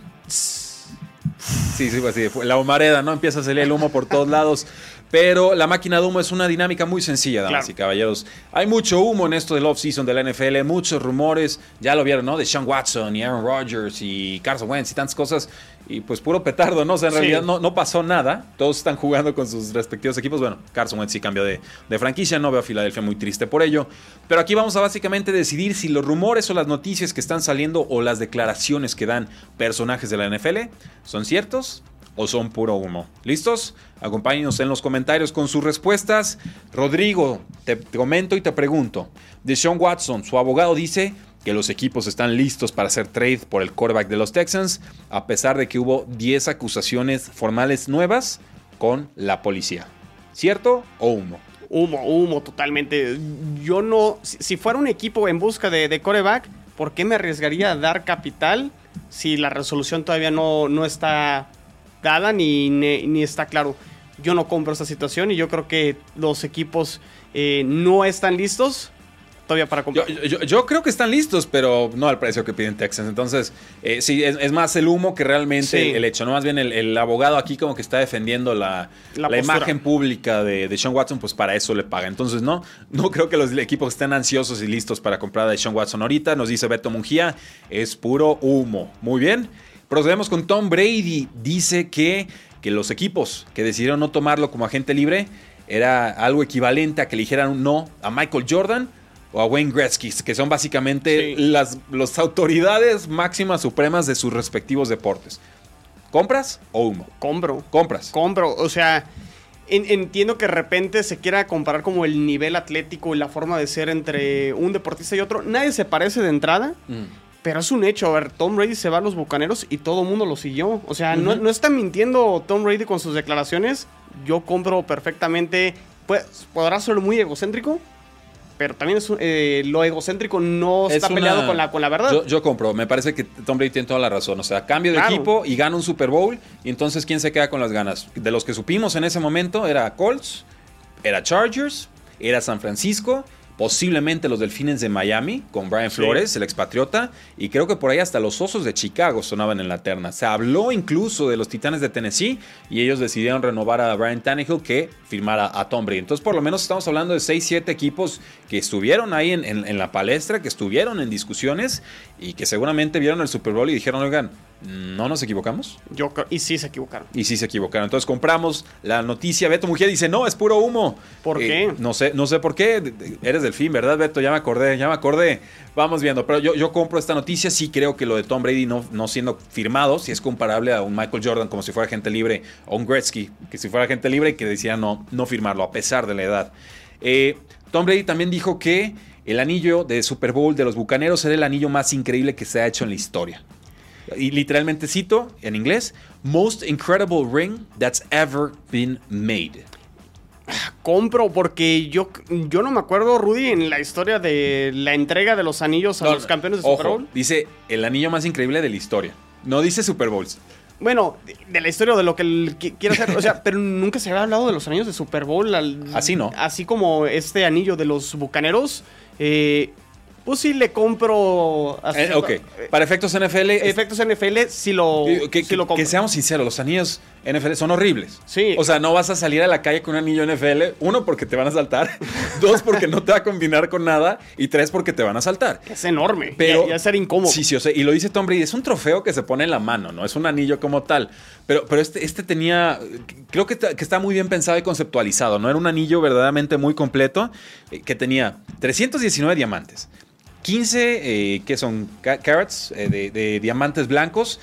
Sí, pues sí, fue la humareda, ¿no? Empieza a salir el humo por todos lados. Pero la máquina de humo es una dinámica muy sencilla, damas Claro. y caballeros. Hay mucho humo en esto del off-season de la NFL, muchos rumores, ya lo vieron, ¿no? De Sean Watson y Aaron Rodgers y Carson Wentz y tantas cosas. Y pues puro petardo, ¿no? O sea, en Sí. realidad no, no pasó nada. Todos están jugando con sus respectivos equipos. Bueno, Carson Wentz sí cambió de, de franquicia, no veo a Filadelfia muy triste por ello. Pero aquí vamos a básicamente decidir si los rumores o las noticias que están saliendo o las declaraciones que dan personajes de la NFL son ciertos o son puro humo. ¿Listos? Acompáñenos en los comentarios con sus respuestas. Rodrigo, te, comento y te pregunto. De Sean Watson, su abogado dice que los equipos están listos para hacer trade por el quarterback de los Texans, a pesar de que hubo 10 acusaciones formales nuevas con la policía. ¿Cierto o humo? Humo, humo, totalmente. Yo no. Si, si fuera un equipo en busca de, de coreback, ¿por qué me arriesgaría a dar capital si la resolución todavía no, no está dada ni, ni, ni está claro? Yo no compro esta situación y yo creo que los equipos eh, no están listos todavía para comprar. yo- yo creo que están listos, pero no al precio que piden Texans. Entonces, eh, sí, es, es más el humo que realmente Sí. el hecho. No más bien el, el abogado aquí como que está defendiendo la, La imagen pública de, de Sean Watson, pues para eso le paga. Entonces, no, no creo que los equipos estén ansiosos y listos para comprar a Sean Watson ahorita. Nos dice Beto Mungía, es puro humo. Muy bien. Procedemos con Tom Brady. Dice que, que los equipos que decidieron no tomarlo como agente libre era algo equivalente a que le dijeran un no a Michael Jordan o a Wayne Gretzky, que son básicamente Sí. las, las autoridades máximas supremas de sus respectivos deportes. ¿Compras o humo? compro. Compras. Compro, o sea, en- entiendo que de repente se quiera comparar como el nivel atlético y la forma de ser entre un deportista y otro. Nadie se parece de entrada, Mm. Pero es un hecho. A ver, Tom Brady se va a los bucaneros y todo el mundo lo siguió. O sea, no, no está mintiendo Tom Brady con sus declaraciones. Yo compro perfectamente. Pues, podrá ser muy egocéntrico, pero también es, eh, lo egocéntrico no Es está una- peleado con la, con la verdad. Yo, yo compro. Me parece que Tom Brady tiene toda la razón. O sea, cambio de Claro. equipo y gana un Super Bowl. Y entonces, ¿quién se queda con las ganas? De los que supimos en ese momento, era Colts, era Chargers, era San Francisco. Posiblemente los Delfines de Miami con Brian Sí. Flores, el expatriota, y creo que por ahí hasta los Osos de Chicago sonaban en la terna. Se habló incluso de los Titanes de Tennessee y ellos decidieron renovar a Brian Tannehill que firmara a Tom Brady. Entonces, por lo menos estamos hablando de 6, 7 equipos que estuvieron ahí en, en- en la palestra, que estuvieron en discusiones y que seguramente vieron el Super Bowl y dijeron, oigan, ¿no nos equivocamos? Yo y sí se equivocaron. Y sí se equivocaron. Entonces compramos la noticia. Beto Mujer dice, no, es puro humo. ¿Por Eh, qué? No sé, no sé por qué. Eres del fin, ¿verdad, Beto? Ya me acordé, ya me acordé. Vamos viendo. Pero yo, yo compro esta noticia. Sí creo que lo de Tom Brady no, no siendo firmado, si es comparable a un Michael Jordan como si fuera gente libre, o un Gretzky, que si fuera gente libre y que decía no, no firmarlo, a pesar de la edad. Eh, Tom Brady también dijo que el anillo de Super Bowl de los Bucaneros era el anillo más increíble que se ha hecho en la historia. Y literalmente cito en inglés, most incredible ring that's ever been made. compro porque yo, yo no me acuerdo, Rudy, en la historia de la entrega de los anillos a No, los campeones de ojo, Super Bowl. Dice el anillo más increíble de la historia. No dice Super Bowls. Bueno, de, la historia de lo que él qui- quiere hacer. O sea, pero nunca se había hablado de los anillos de Super Bowl. al- Así no. Así como este anillo de los bucaneros. Eh, pues sí le compro. a Eh, ok, para efectos NFL, efectos NFL, sí lo, que, que- sí lo compro. que seamos sinceros, los anillos NFL son horribles. Sí. O sea, no vas a salir a la calle con un anillo NFL. Uno, porque te van a saltar. dos, porque no te va a combinar con nada. Y tres, porque te van a saltar. es enorme. Pero ya, ya ser incómodo. Sí, sí, o sea, y lo dice Tom Brady, es un trofeo que se pone en la mano, no es un anillo como tal. Pero, pero este, este tenía, creo que, está- que está muy bien pensado y conceptualizado, ¿no? Era un anillo verdaderamente muy completo eh, que tenía 319 diamantes. 15, eh, que son ca- carats eh, de, de diamantes blancos,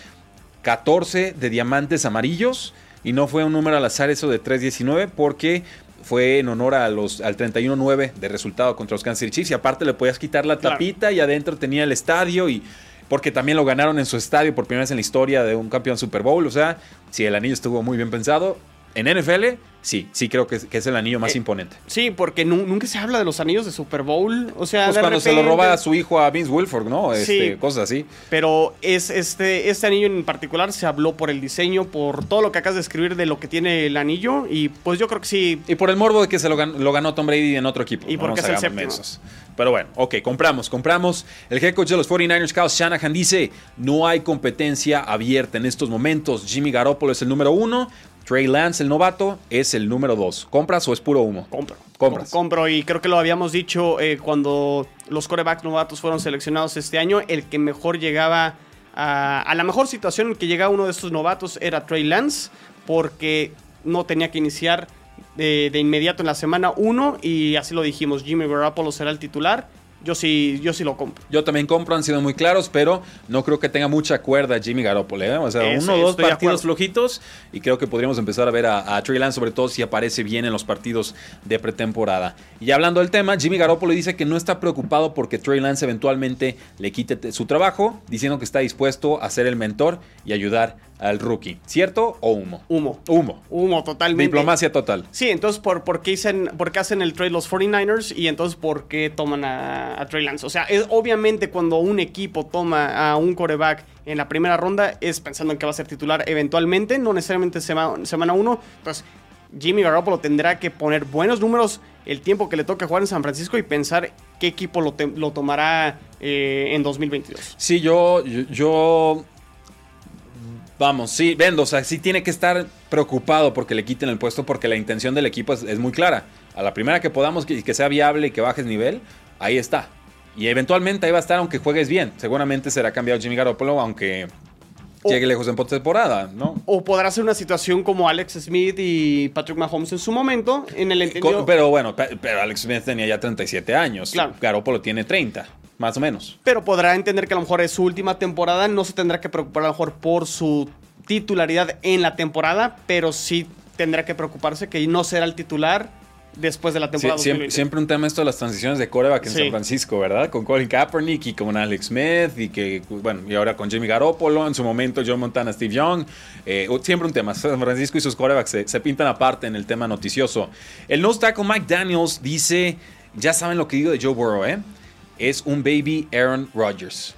14 de diamantes amarillos, y no fue un número al azar eso de 319 porque fue en honor a los, al 31-9 de resultado contra los Kansas City Chiefs, y aparte le podías quitar la Claro. tapita y adentro tenía el estadio y porque también lo ganaron en su estadio por primera vez en la historia de un campeón Super Bowl. O sea, si el anillo estuvo muy bien pensado, en NFL, sí, sí creo que, es el anillo más eh, imponente. Sí, porque nunca se habla de los anillos de Super Bowl. O sea, pues cuando se lo roba a su hijo a Vince Wilfork, ¿no? Este, sí, cosas así. Pero es este, este anillo en particular se habló por el diseño, por todo lo que acabas de escribir de lo que tiene el anillo. Y pues yo creo que sí. Y por el morbo de que se lo ganó, Tom Brady en otro equipo. Y porque es el séptimo. Pero bueno, ok, compramos, compramos. El head coach de los 49ers, Kyle Shanahan, dice: No hay competencia abierta en estos momentos. Jimmy Garoppolo es el número uno. Trey Lance, el novato, es el número 2. ¿Compras o es puro humo? Compro. Compras. Compro y creo que lo habíamos dicho eh, cuando los corebacks novatos fueron seleccionados este año. El que mejor llegaba a, a la mejor situación en que llegaba uno de estos novatos era Trey Lance, porque no tenía que iniciar de, de inmediato en la semana 1 y así lo dijimos, Jimmy Garoppolo será el titular yo sí, yo sí lo compro. Yo también compro, han sido muy claros, pero no creo que tenga mucha cuerda Jimmy Garoppolo. ¿eh? O sea, uno o dos partidos flojitos y creo que podríamos empezar a ver a, a Trey Lance, sobre todo si aparece bien en los partidos de pretemporada. Y hablando del tema, Jimmy Garoppolo dice que no está preocupado porque Trey Lance eventualmente le quite su trabajo, diciendo que está dispuesto a ser el mentor y ayudar al rookie. ¿Cierto o humo? Humo. Humo. Humo, totalmente. Diplomacia total. Sí, entonces, ¿por, por, qué, hacen, por qué hacen el trade los 49ers? Y entonces, ¿por qué toman a, a Trey Lance? O sea, es, obviamente cuando un equipo toma a un coreback en la primera ronda, es pensando en que va a ser titular eventualmente, no necesariamente semana, semana uno. Entonces, Jimmy Garoppolo tendrá que poner buenos números el tiempo que le toca jugar en San Francisco y pensar qué equipo lo, lo tomará eh, en 2022. Sí, yo, yo, Vamos, sí, vendo, o sea, sí tiene que estar preocupado porque le quiten el puesto porque la intención del equipo es, muy clara. A la primera que podamos que, que sea viable y que bajes nivel, ahí está. Y eventualmente ahí va a estar aunque juegues bien. Seguramente será cambiado Jimmy Garoppolo aunque llegue lejos en temporada, ¿no? O podrá ser una situación como Alex Smith y Patrick Mahomes en su momento, en el entendido... Pero bueno, pero Alex Smith tenía ya 37 años. Claro. Garoppolo tiene 30 más o menos. Pero podrá entender que a lo mejor es su última temporada, no se tendrá que preocupar a lo mejor por su titularidad en la temporada, pero sí tendrá que preocuparse que no será el titular después de la temporada. Sí, siempre, siempre, un tema esto de las transiciones de coreback en sí. San Francisco, ¿verdad? Con Colin Kaepernick y con Alex Smith y que, bueno, y ahora con Jimmy Garoppolo, en su momento John Montana, Steve Young. Eh, siempre un tema. San Francisco y sus corebacks se, se, pintan aparte en el tema noticioso. El nose tackle Mike Daniels dice, ya saben lo que digo de Joe Burrow, ¿eh? Es un baby Aaron Rodgers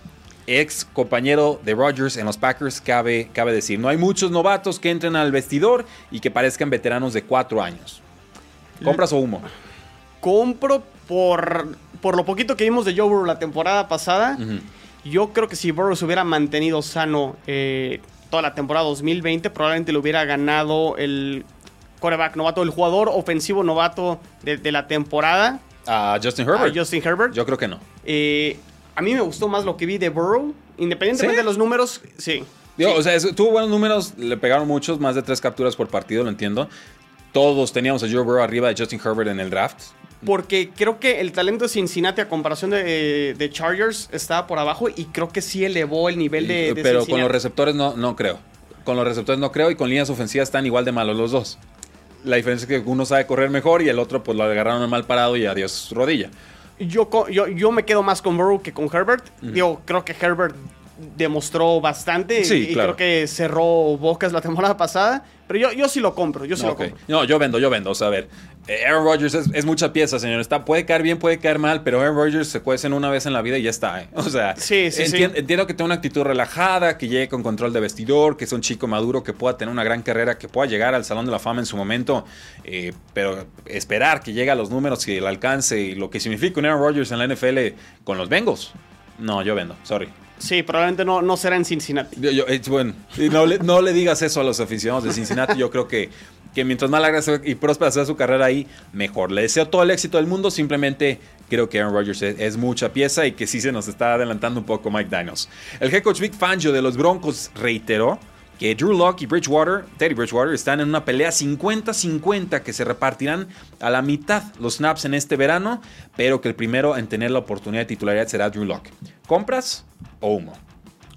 ex compañero de Rodgers en los Packers, cabe, cabe decir. No hay muchos novatos que entren al vestidor y que parezcan veteranos de cuatro años. ¿Compras o humo? Compro por, por lo poquito que vimos de Joe Burrow la temporada pasada. Uh -huh. Yo creo que si Burrow se hubiera mantenido sano eh, toda la temporada 2020, probablemente le hubiera ganado el coreback novato, el jugador ofensivo novato de, de la temporada. A uh, Justin Herbert. Justin Herbert. Yo creo que no. Eh, a mí me gustó más lo que vi de Burrow. Independientemente ¿Sí? de los números, sí. Digo, sí. O sea, tuvo buenos números, le pegaron muchos, más de tres capturas por partido, lo entiendo. Todos teníamos a Joe Burrow arriba de Justin Herbert en el draft. Porque creo que el talento de Cincinnati a comparación de, de Chargers estaba por abajo y creo que sí elevó el nivel de, de Pero Cincinnati. con los receptores no, no creo. Con los receptores no creo y con líneas ofensivas están igual de malos los dos. La diferencia es que uno sabe correr mejor y el otro pues lo agarraron mal parado y adiós rodilla. Yo, yo, yo me quedo más con Burrow que con Herbert. Uh -huh. Digo, creo que Herbert demostró bastante sí, y, claro. creo que cerró bocas la temporada pasada. Pero yo, yo sí lo compro, yo sí okay. lo compro. No, yo vendo, yo vendo. O sea, a ver, eh, Aaron Rodgers es, es, mucha pieza, señor. Está, puede caer bien, puede caer mal, pero Aaron Rodgers se cuecen una vez en la vida y ya está. ¿eh? O sea, sí, sí, enti sí. entiendo que tenga una actitud relajada, que llegue con control de vestidor, que es un chico maduro, que pueda tener una gran carrera, que pueda llegar al Salón de la Fama en su momento. Eh, pero esperar que llegue a los números y el alcance y lo que significa un Aaron Rodgers en la NFL con los Bengals. No, yo vendo, sorry. Sí, probablemente no, no será en Cincinnati. Yo, yo, bueno, no le, no le, digas eso a los aficionados de Cincinnati. Yo creo que, que mientras más larga y próspera sea su carrera ahí, mejor. Le deseo todo el éxito del mundo. Simplemente creo que Aaron Rodgers es, es, mucha pieza y que sí se nos está adelantando un poco Mike Daniels. El head coach Vic Fangio de los Broncos reiteró que Drew Locke y Bridgewater, Teddy Bridgewater, están en una pelea 50-50 que se repartirán a la mitad los snaps en este verano, pero que el primero en tener la oportunidad de titularidad será Drew Locke. ¿Compras o humo?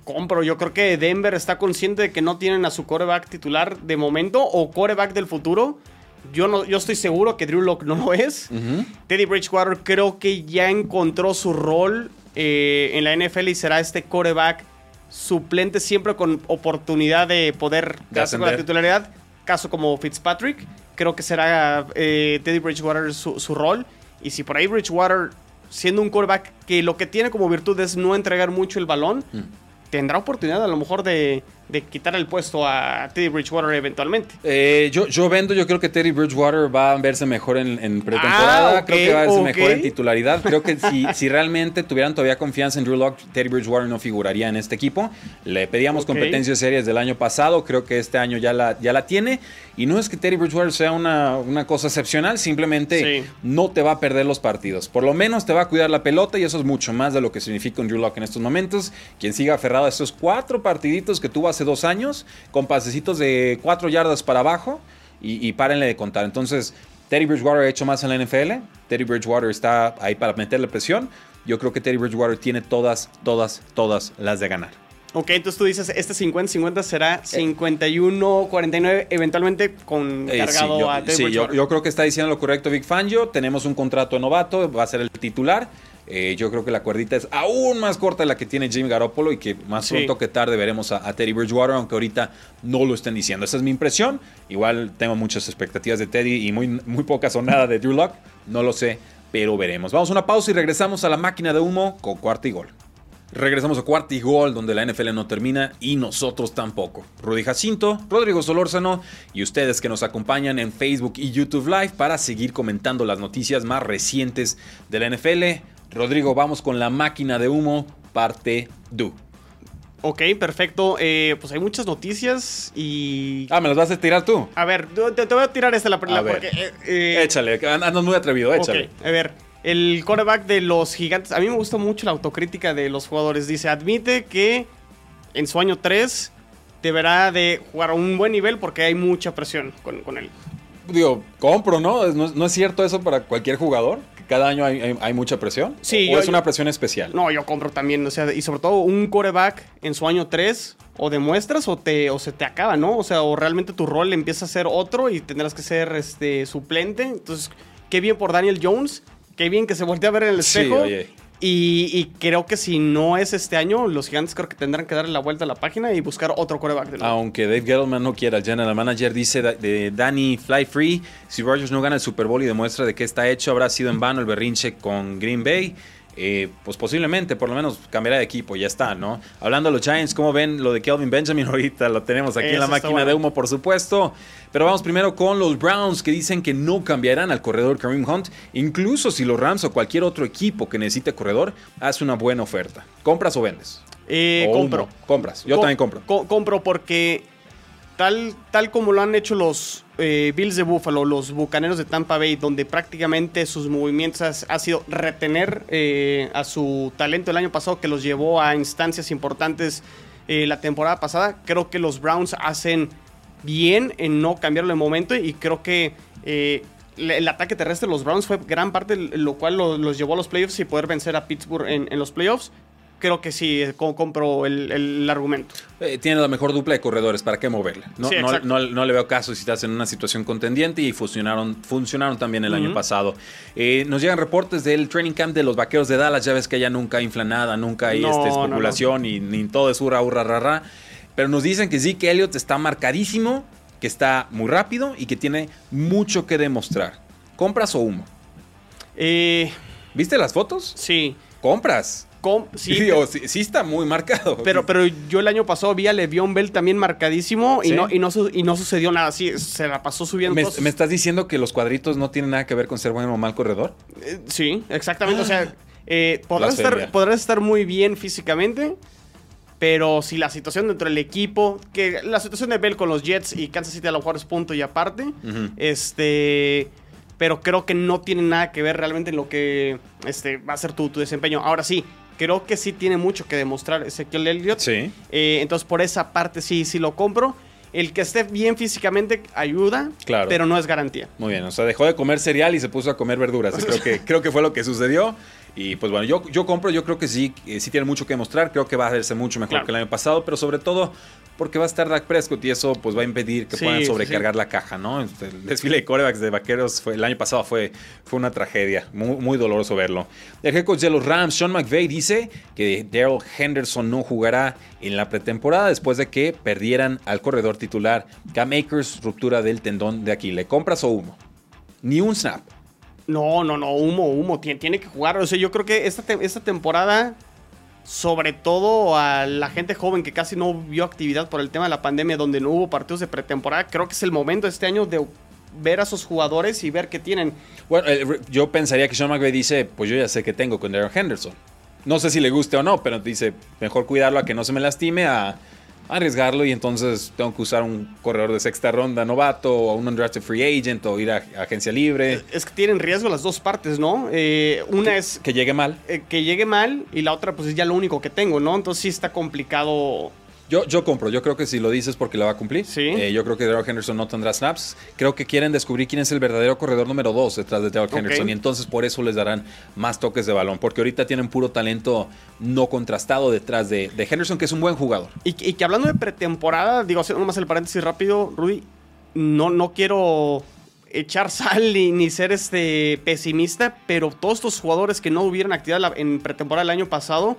Compro, yo creo que Denver está consciente de que no tienen a su coreback titular de momento o coreback del futuro. Yo, no, yo estoy seguro que Drew Locke no lo es. Uh -huh. Teddy Bridgewater creo que ya encontró su rol eh, en la NFL y será este coreback suplente siempre con oportunidad de poder De quedarse con la titularidad. Caso como Fitzpatrick, creo que será eh, Teddy Bridgewater su, su rol. Y si por ahí Bridgewater, siendo un quarterback que lo que tiene como virtud es no entregar mucho el balón, Mm. tendrá oportunidad a lo mejor de, de quitar el puesto a Teddy Bridgewater eventualmente. Eh, yo, yo vendo, yo creo que Teddy Bridgewater va a verse mejor en, en pretemporada, Ah, creo que va a verse mejor en titularidad. Creo que si, si realmente tuvieran todavía confianza en Drew Lock, Teddy Bridgewater no figuraría en este equipo. Le pedíamos competencias serias del año pasado, creo que este año ya la, ya la tiene. Y no es que Teddy Bridgewater sea una, una cosa excepcional, simplemente Sí. no te va a perder los partidos. Por lo menos te va a cuidar la pelota y eso es mucho más de lo que significa un Drew Lock en estos momentos. Quien siga aferrado a estos cuatro partiditos que tuvo hace dos años, con pasecitos de cuatro yardas para abajo y, y párenle de contar. Entonces, Teddy Bridgewater ha hecho más en la NFL. Teddy Bridgewater está ahí para meterle presión. Yo creo que Teddy Bridgewater tiene todas, todas, todas las de ganar. Ok, entonces tú dices, este 50-50 será 51-49, eventualmente con Eh, cargado sí, yo, a Teddy sí, yo- Bridgewater. yo creo que está diciendo lo correcto Vic Fangio. Tenemos un contrato de novato, va a ser el titular. Eh, yo creo que la cuerdita es aún más corta de la que tiene Jimmy Garoppolo y que más Sí. pronto que tarde veremos a, a Teddy Bridgewater, aunque ahorita no lo estén diciendo. Esa es mi impresión. Igual tengo muchas expectativas de Teddy y muy, muy pocas o nada de Drew Lock. No lo sé, pero veremos. Vamos a una pausa y regresamos a la máquina de humo con cuarta y gol. Regresamos a cuarta y gol, donde la NFL no termina y nosotros tampoco. Rudy Jacinto, Rodrigo Solórzano y ustedes que nos acompañan en Facebook y YouTube Live para seguir comentando las noticias más recientes de la NFL. Rodrigo, vamos con la máquina de humo, parte do. Ok, perfecto. Eh, pues hay muchas noticias y... Ah, ¿me las vas a tirar tú? A ver, te, te voy a tirar esta la primera A ver. porque... eh, eh, Échale, andas muy atrevido, échale. a ver. El quarterback de los gigantes... A mí me gusta mucho la autocrítica de los jugadores. Dice, admite que en su año 3 deberá de jugar a un buen nivel porque hay mucha presión con, con él. Digo, compro, ¿no? ¿no? ¿No es cierto eso para cualquier jugador? ¿Que cada año hay, hay- hay mucha presión? Sí, ¿O yo- es una presión especial? No, yo compro también, o sea, y sobre todo un quarterback en su año 3, o demuestras o, te, o se te acaba, ¿no? O sea, o realmente tu rol empieza a ser otro y tendrás que ser este, suplente. Entonces, qué bien por Daniel Jones, qué bien que se voltea a ver en el Sí, espejo. oye. Y, creo que si no es este año, los gigantes creo que tendrán que darle la vuelta a la página y buscar otro quarterback de. Aunque Dave Gettleman no quiera, el manager dice de Danny Fly Free, si Rodgers no gana el Super Bowl y demuestra de qué está hecho, habrá sido en vano el berrinche con Green Bay. Eh, pues posiblemente, por lo menos cambiará de equipo, ya está, ¿no? Hablando de los Giants, ¿cómo ven lo de Kelvin Benjamin ahorita? Lo tenemos aquí en la máquina bueno. de humo, por supuesto. Pero vamos primero con los Browns, que dicen que no cambiarán al corredor Kareem Hunt, incluso si los Rams o cualquier otro equipo que necesite corredor hace una buena oferta. ¿Compras o vendes? Eh, O compro. Compras. Yo también compro. co- compro porque tal, tal como lo han hecho los eh, Bills de Buffalo, los Bucaneros de Tampa Bay, donde prácticamente sus movimientos has- ha sido retener eh, a su talento el año pasado que los llevó a instancias importantes eh, la temporada pasada, creo que los Browns hacen bien en no cambiarlo de momento y creo que... el ataque terrestre de los Browns fue gran parte, lo cual lo- los llevó a los playoffs y poder vencer a Pittsburgh en los playoffs. Creo que sí, eh, co- compro el, el argumento. Eh, tiene la mejor dupla de corredores, ¿para qué moverla? No, Sí, no, no- no le veo caso si estás en una situación contendiente y funcionaron, funcionaron también el año pasado. Eh, nos llegan reportes del training camp de los vaqueros de Dallas, ya ves que allá nunca hay nada, nunca hay No, este, especulación Y, ni todo es hurra, hurra, rara. Pero nos dicen que Zeke Elliott está marcadísimo, que está muy rápido y que tiene mucho que demostrar. ¿Compras o humo? Eh, ¿Viste las fotos? sí. Compras. Com- sí, Sí, digo, sí, sí está muy marcado. pero, pero yo el año pasado vi a Le'Veon Bell también marcadísimo y, no, y, no, y no sucedió nada. Sí, se la pasó subiendo ¿Me, estás diciendo que los cuadritos no tienen nada que ver con ser buen o mal corredor? Eh, sí, exactamente. O sea, eh, podrás, estar, podrás estar muy bien físicamente, pero si la situación dentro del equipo, que la situación de Bell con los Jets y Kansas City a lo mejor es punto y aparte, este, pero creo que no tiene nada que ver realmente en lo que este, va a ser tu, tu desempeño. Ahora sí, creo que sí tiene mucho que demostrar Ezequiel Elliott. Sí. Eh, entonces, por esa parte sí, sí lo compro. El que esté bien físicamente ayuda, Claro. pero no es garantía. Muy bien, o sea, dejó de comer cereal y se puso a comer verduras. Creo que, creo que fue lo que sucedió. Y pues bueno, yo, yo compro, yo creo que sí, eh, sí tiene mucho que demostrar, creo que va a hacerse mucho mejor Claro. que el año pasado, pero sobre todo porque va a estar Dak Prescott y eso pues va a impedir que Sí, puedan sí, sobrecargar la caja, ¿no? Este, El desfile de corebacks de vaqueros fue, el año pasado fue, fue una tragedia, muy, muy doloroso verlo. El head coach de los Rams, Sean McVay, dice que Daryl Henderson no jugará en la pretemporada después de que perdieran al corredor titular Cam Akers, ruptura del tendón de Aquiles. ¿Compras o humo? Ni un snap. No, no, no, humo, humo. Tiene, tiene que jugar. O sea, yo creo que esta, esta temporada, sobre todo a la gente joven que casi no vio actividad por el tema de la pandemia, donde no hubo partidos de pretemporada, creo que es el momento este año de ver a esos jugadores y ver qué tienen. Bueno, yo pensaría que Sean McVay dice, pues yo ya sé que tengo con Daryl Henderson. No sé si le guste o no, pero dice, mejor cuidarlo a que no se me lastime, a arriesgarlo y entonces tengo que usar un corredor de sexta ronda novato o un undrafted free agent o ir a, a agencia libre. Es que tienen riesgo las dos partes, ¿no? Eh, una es Que llegue mal. eh, que llegue mal y la otra pues es ya lo único que tengo, ¿no? Entonces sí está complicado. Yo, yo compro, yo creo que si lo dices porque lo va a cumplir. Sí. Eh, yo creo que Daryl Henderson no tendrá snaps. Creo que quieren descubrir quién es el verdadero corredor número 2 detrás de Daryl. Henderson. Y entonces por eso les darán más toques de balón. Porque ahorita tienen puro talento no contrastado detrás de, de Henderson, que es un buen jugador. Y, y que hablando de pretemporada, digo, haciendo nomás el paréntesis rápido, Rudy, no, no quiero echar sal ni, ni ser este pesimista, pero todos estos jugadores que no hubieran actividad la- en pretemporada el año pasado,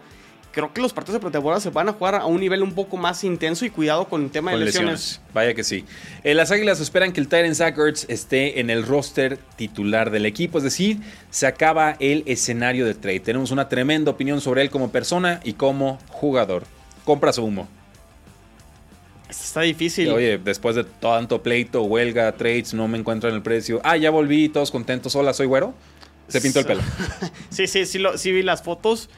creo que los partidos de pretemporada se van a jugar a un nivel un poco más intenso y cuidado con el tema Con de lesiones. lesiones. Vaya que sí. Eh, las Águilas esperan que el Tyrant Zach Ertz esté en el roster titular del equipo, es decir, se acaba el escenario de trade. Tenemos una tremenda opinión sobre él como persona y como jugador. Compras o humo. Está difícil. Oye, después de tanto pleito, huelga, trades, no me encuentro en el precio. Ah, ya volví, todos contentos. Hola, soy güero. Se pintó el pelo. Sí, sí, sí, lo- sí vi las fotos.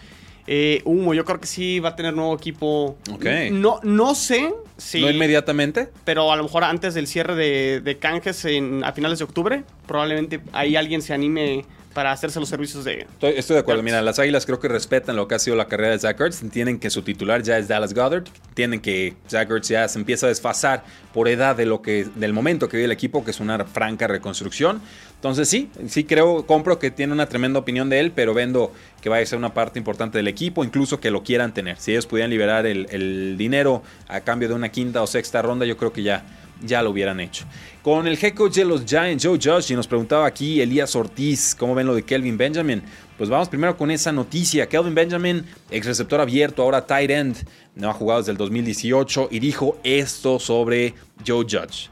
Eh, Humo, yo creo que sí va a tener nuevo equipo. Ok. No, no sé si. No inmediatamente. pero a lo mejor antes del cierre de, de canjes en- a finales de octubre, probablemente ahí alguien se anime para hacerse los servicios de... Estoy, estoy de acuerdo. Mira, las Águilas creo que respetan lo que ha sido la carrera de Zach Ertz. Entienden que su titular ya es Dallas Goddard. Entienden que Zach Ertz ya se empieza a desfasar por edad de lo que, del momento que vive el equipo, que es una franca reconstrucción. Entonces sí, sí creo, compro que tiene una tremenda opinión de él, pero vendo que va a ser una parte importante del equipo, incluso que lo quieran tener. Si ellos pudieran liberar el, el dinero a cambio de una quinta o sexta ronda, yo creo que ya, ya lo hubieran hecho. Con el head coach de los Giants, Joe Judge, y nos preguntaba aquí Elías Ortiz, ¿cómo ven lo de Kelvin Benjamin? Pues vamos primero con esa noticia. Kelvin Benjamin, ex receptor abierto, ahora tight end, no ha jugado desde el 2018 y dijo esto sobre Joe Judge.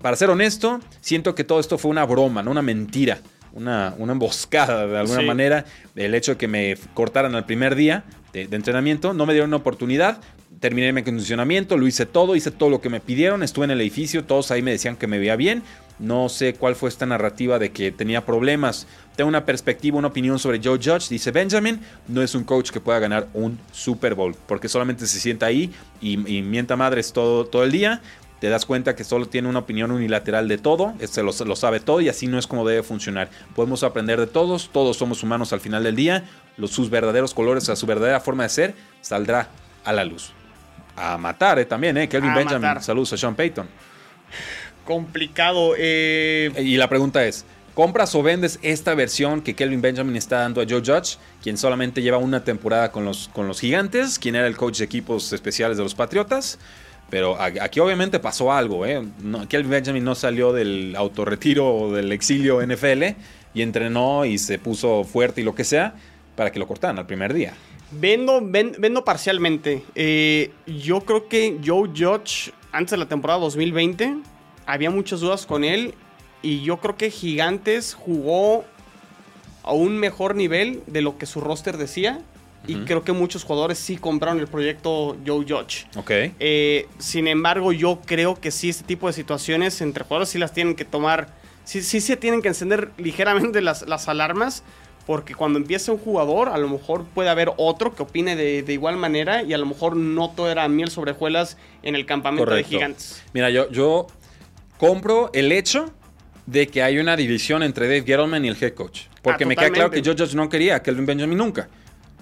Para ser honesto, siento que todo esto fue una broma, no una mentira, una, una emboscada de alguna Sí. manera. El hecho de que me cortaran al primer día de, de entrenamiento, no me dieron una oportunidad. Terminé mi condicionamiento, lo hice todo, hice todo lo que me pidieron, estuve en el edificio, todos ahí me decían que me veía bien. No sé cuál fue esta narrativa de que tenía problemas. Tengo una perspectiva, una opinión sobre Joe Judge. Dice Benjamin, no es un coach que pueda ganar un Super Bowl, porque solamente se sienta ahí y, mienta madres todo, todo el día te das cuenta que solo tiene una opinión unilateral de todo, lo, lo sabe todo y así no es como debe funcionar. Podemos aprender de todos, todos somos humanos al final del día, los, sus verdaderos colores, o sea, su verdadera forma de ser saldrá a la luz. A matar eh, también, ¿eh? Kelvin A Benjamin, matar. saludos a Sean Payton. Complicado. eh, Y la pregunta es, ¿compras o vendes esta versión que Kelvin Benjamin está dando a Joe Judge, quien solamente lleva una temporada con los, con los gigantes, quien era el coach de equipos especiales de los Patriotas? Pero aquí obviamente pasó algo, ¿eh? No, Kelvin Benjamin no salió del autorretiro o del exilio NFL y entrenó y se puso fuerte y lo que sea para que lo cortaran al primer día. Vendo, ven- vendo parcialmente. Eh, yo creo que Joe Judge, antes de la temporada 2020, había muchas dudas con él. Y yo creo que Gigantes jugó a un mejor nivel de lo que su roster decía. Y creo que muchos jugadores sí compraron el proyecto Joe Judge. Ok. Eh, sin embargo, yo creo que sí, este tipo de situaciones entre jugadores sí las tienen que tomar. Sí, sí se tienen que encender ligeramente las, las alarmas. Porque cuando empieza un jugador, a lo mejor puede haber otro que opine de, de igual manera. Y a lo mejor no todo era miel sobre hojuelas en el campamento Correcto. de gigantes. Mira, yo, yo compro el hecho de que hay una división entre Dave Gettleman y el head coach. Porque Ah, me queda claro que. Joe Judge no quería a Kelvin Benjamin nunca.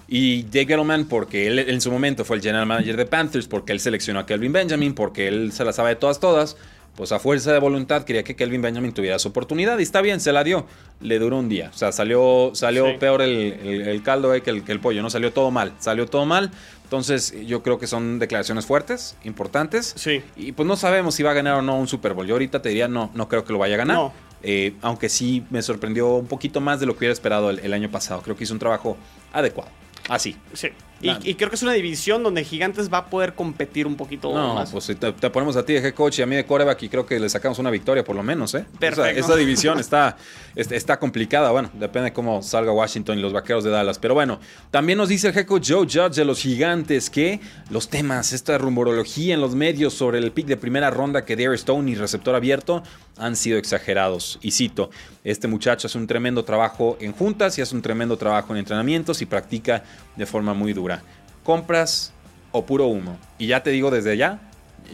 Y Dave Gettleman, porque él en su momento fue el general manager de Panthers, porque él seleccionó a Kelvin Benjamin, porque él se la sabe de todas, todas. Pues a fuerza de voluntad quería que Kelvin Benjamin tuviera su oportunidad y está bien, se la dio. Le duró un día. O sea, salió, salió Sí. peor el, el- el caldo eh, que, el, que el pollo, ¿no? Salió todo mal. Salió todo mal. Entonces, yo creo que son declaraciones fuertes, importantes. Sí. Y pues no sabemos si va a ganar o no un Super Bowl. Yo ahorita te diría, no, no creo que lo vaya a ganar. No. Eh, aunque sí me sorprendió un poquito más de lo que hubiera esperado el, el año pasado. Creo que hizo un trabajo adecuado. Así. Sí. Y, creo que es una división donde Gigantes va a poder competir un poquito No, más. pues si te, te ponemos a ti de head coach y a mí de quarterback y creo que le sacamos una victoria por lo menos, ¿eh? Perfecto. Esa, esa división está, está, está complicada. Bueno, depende de cómo salga Washington y los vaqueros de Dallas. Pero bueno, también nos dice el head coach Joe Judge de los gigantes que los temas, esta rumorología en los medios sobre el pick de primera ronda que Dare Stone y receptor abierto han sido exagerados. Y cito, este muchacho hace un tremendo trabajo en juntas y hace un tremendo trabajo en entrenamientos y practica de forma muy dura. Compras o puro humo. Y ya te digo desde ya,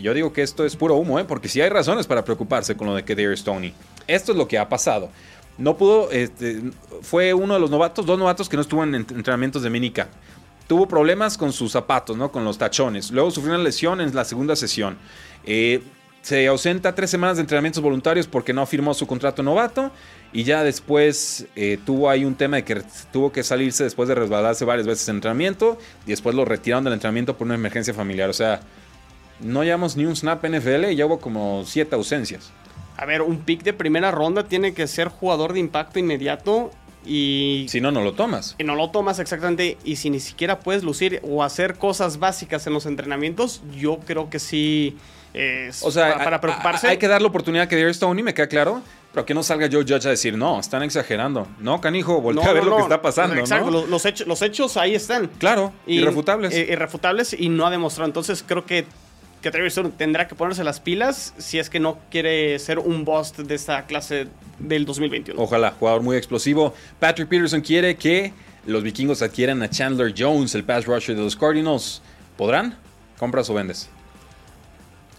yo digo que esto es puro humo, ¿eh? porque sí hay razones para preocuparse con lo de que Dare Stoney. Esto es lo que ha pasado. No pudo, este, fue uno de los novatos, dos novatos que no estuvo en ent- entrenamientos de minicamp. Tuvo problemas con sus zapatos, ¿no? Con los tachones. Luego sufrió una lesión en la segunda sesión. Eh, se ausenta tres semanas de entrenamientos voluntarios porque no firmó su contrato novato. Y ya después eh, tuvo ahí un tema de que tuvo que salirse después de resbalarse varias veces en entrenamiento. Y después lo retiraron del entrenamiento por una emergencia familiar. O sea, no llevamos ni un snap NFL y ya hubo como siete ausencias. A ver, un pick de primera ronda tiene que ser jugador de impacto inmediato y, Si no, no lo tomas. y no lo tomas exactamente. Y si ni siquiera puedes lucir o hacer cosas básicas en los entrenamientos, yo creo que sí es O sea, para, preocuparse. hay que dar la oportunidad que Dare Stoney, me queda claro. Pero que no salga Joe Judge a decir, no, están exagerando. No, canijo, voltea No, a ver no, lo que está pasando. Exacto, ¿no? los, los hechos, los hechos ahí están. Claro, Y- irrefutables. eh, irrefutables y no ha demostrado. Entonces creo que, que Travis Stone tendrá que ponerse las pilas si es que no quiere ser un bust de esta clase del 2021. Ojalá, jugador muy explosivo. Patrick Peterson quiere que los vikingos adquieran a Chandler Jones, el pass rusher de los Cardinals. ¿Podrán? ¿Compras o vendes?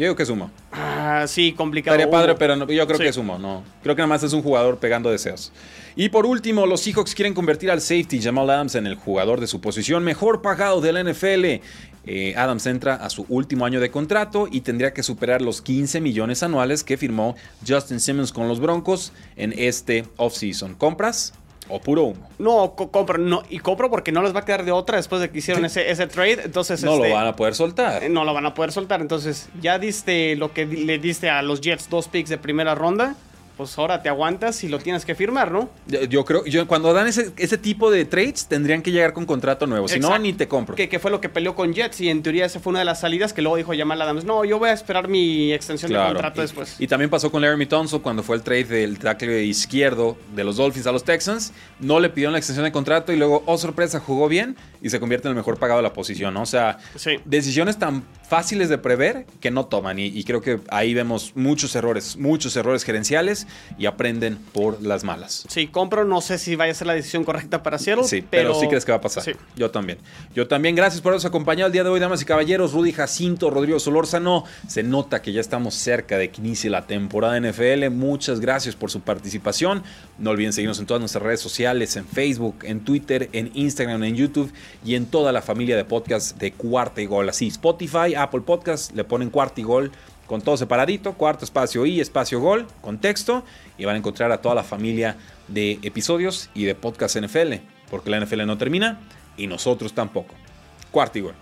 Yo digo que es humo. Ah, sí, complicado. Estaría padre, pero no- yo creo Sí. que es humo. No. Creo que nada más es un jugador pegando deseos. Y por último, los Seahawks quieren convertir al safety Jamal Adams en el jugador de su posición mejor pagado de la NFL. Eh, Adams entra a su último año de contrato y tendría que superar los 15 millones anuales que firmó Justin Simmons con los Broncos en este offseason. ¿Compras o puro humo? No, co- compro. No, y compro porque no les va a quedar de otra después de que hicieron ese, ese trade. Entonces, No este, lo van a poder soltar. eh, no lo van a poder soltar. Entonces, ya diste lo que le diste a los Jets, dos picks de primera ronda. Pues ahora te aguantas y lo tienes que firmar, ¿no? Yo, yo creo, yo, cuando dan ese, ese tipo de trades, tendrían que llegar con contrato nuevo. Si no, ni te compro. Que, que fue lo que peleó con Jets y en teoría esa fue una de las salidas que luego dijo Jamal Adams, no, yo voy a esperar mi extensión de contrato y, después. y también pasó con Laramie Tunsil cuando fue el trade del tackle izquierdo de los Dolphins a los Texans. No le pidieron la extensión de contrato y luego, oh sorpresa, jugó bien y se convierte en el mejor pagado de la posición. ¿no? O sea, Sí. decisiones tan fáciles de prever que no toman. Y, y creo que ahí vemos muchos errores, muchos errores gerenciales y aprenden por las malas. Sí, compro, no sé si vaya a ser la decisión correcta para Seattle, Sí, pero, pero, sí crees que va a pasar. Sí. Yo también. Yo también. Gracias por habernos acompañado el día de hoy, damas y caballeros. Rudy Jacinto, Rodrigo Solórzano. Se nota que ya estamos cerca de que inicie la temporada NFL. Muchas gracias por su participación. No olviden seguirnos en todas nuestras redes sociales, en Facebook, en Twitter, en Instagram, en YouTube y en toda la familia de podcasts de Cuarta y Gol. Así, Spotify, Apple Podcasts, le ponen Cuarta y Gol con todo separadito, cuarto espacio y espacio gol, contexto, y van a encontrar a toda la familia de episodios y de podcast NFL, porque la NFL no termina y nosotros tampoco. Cuarto y gol.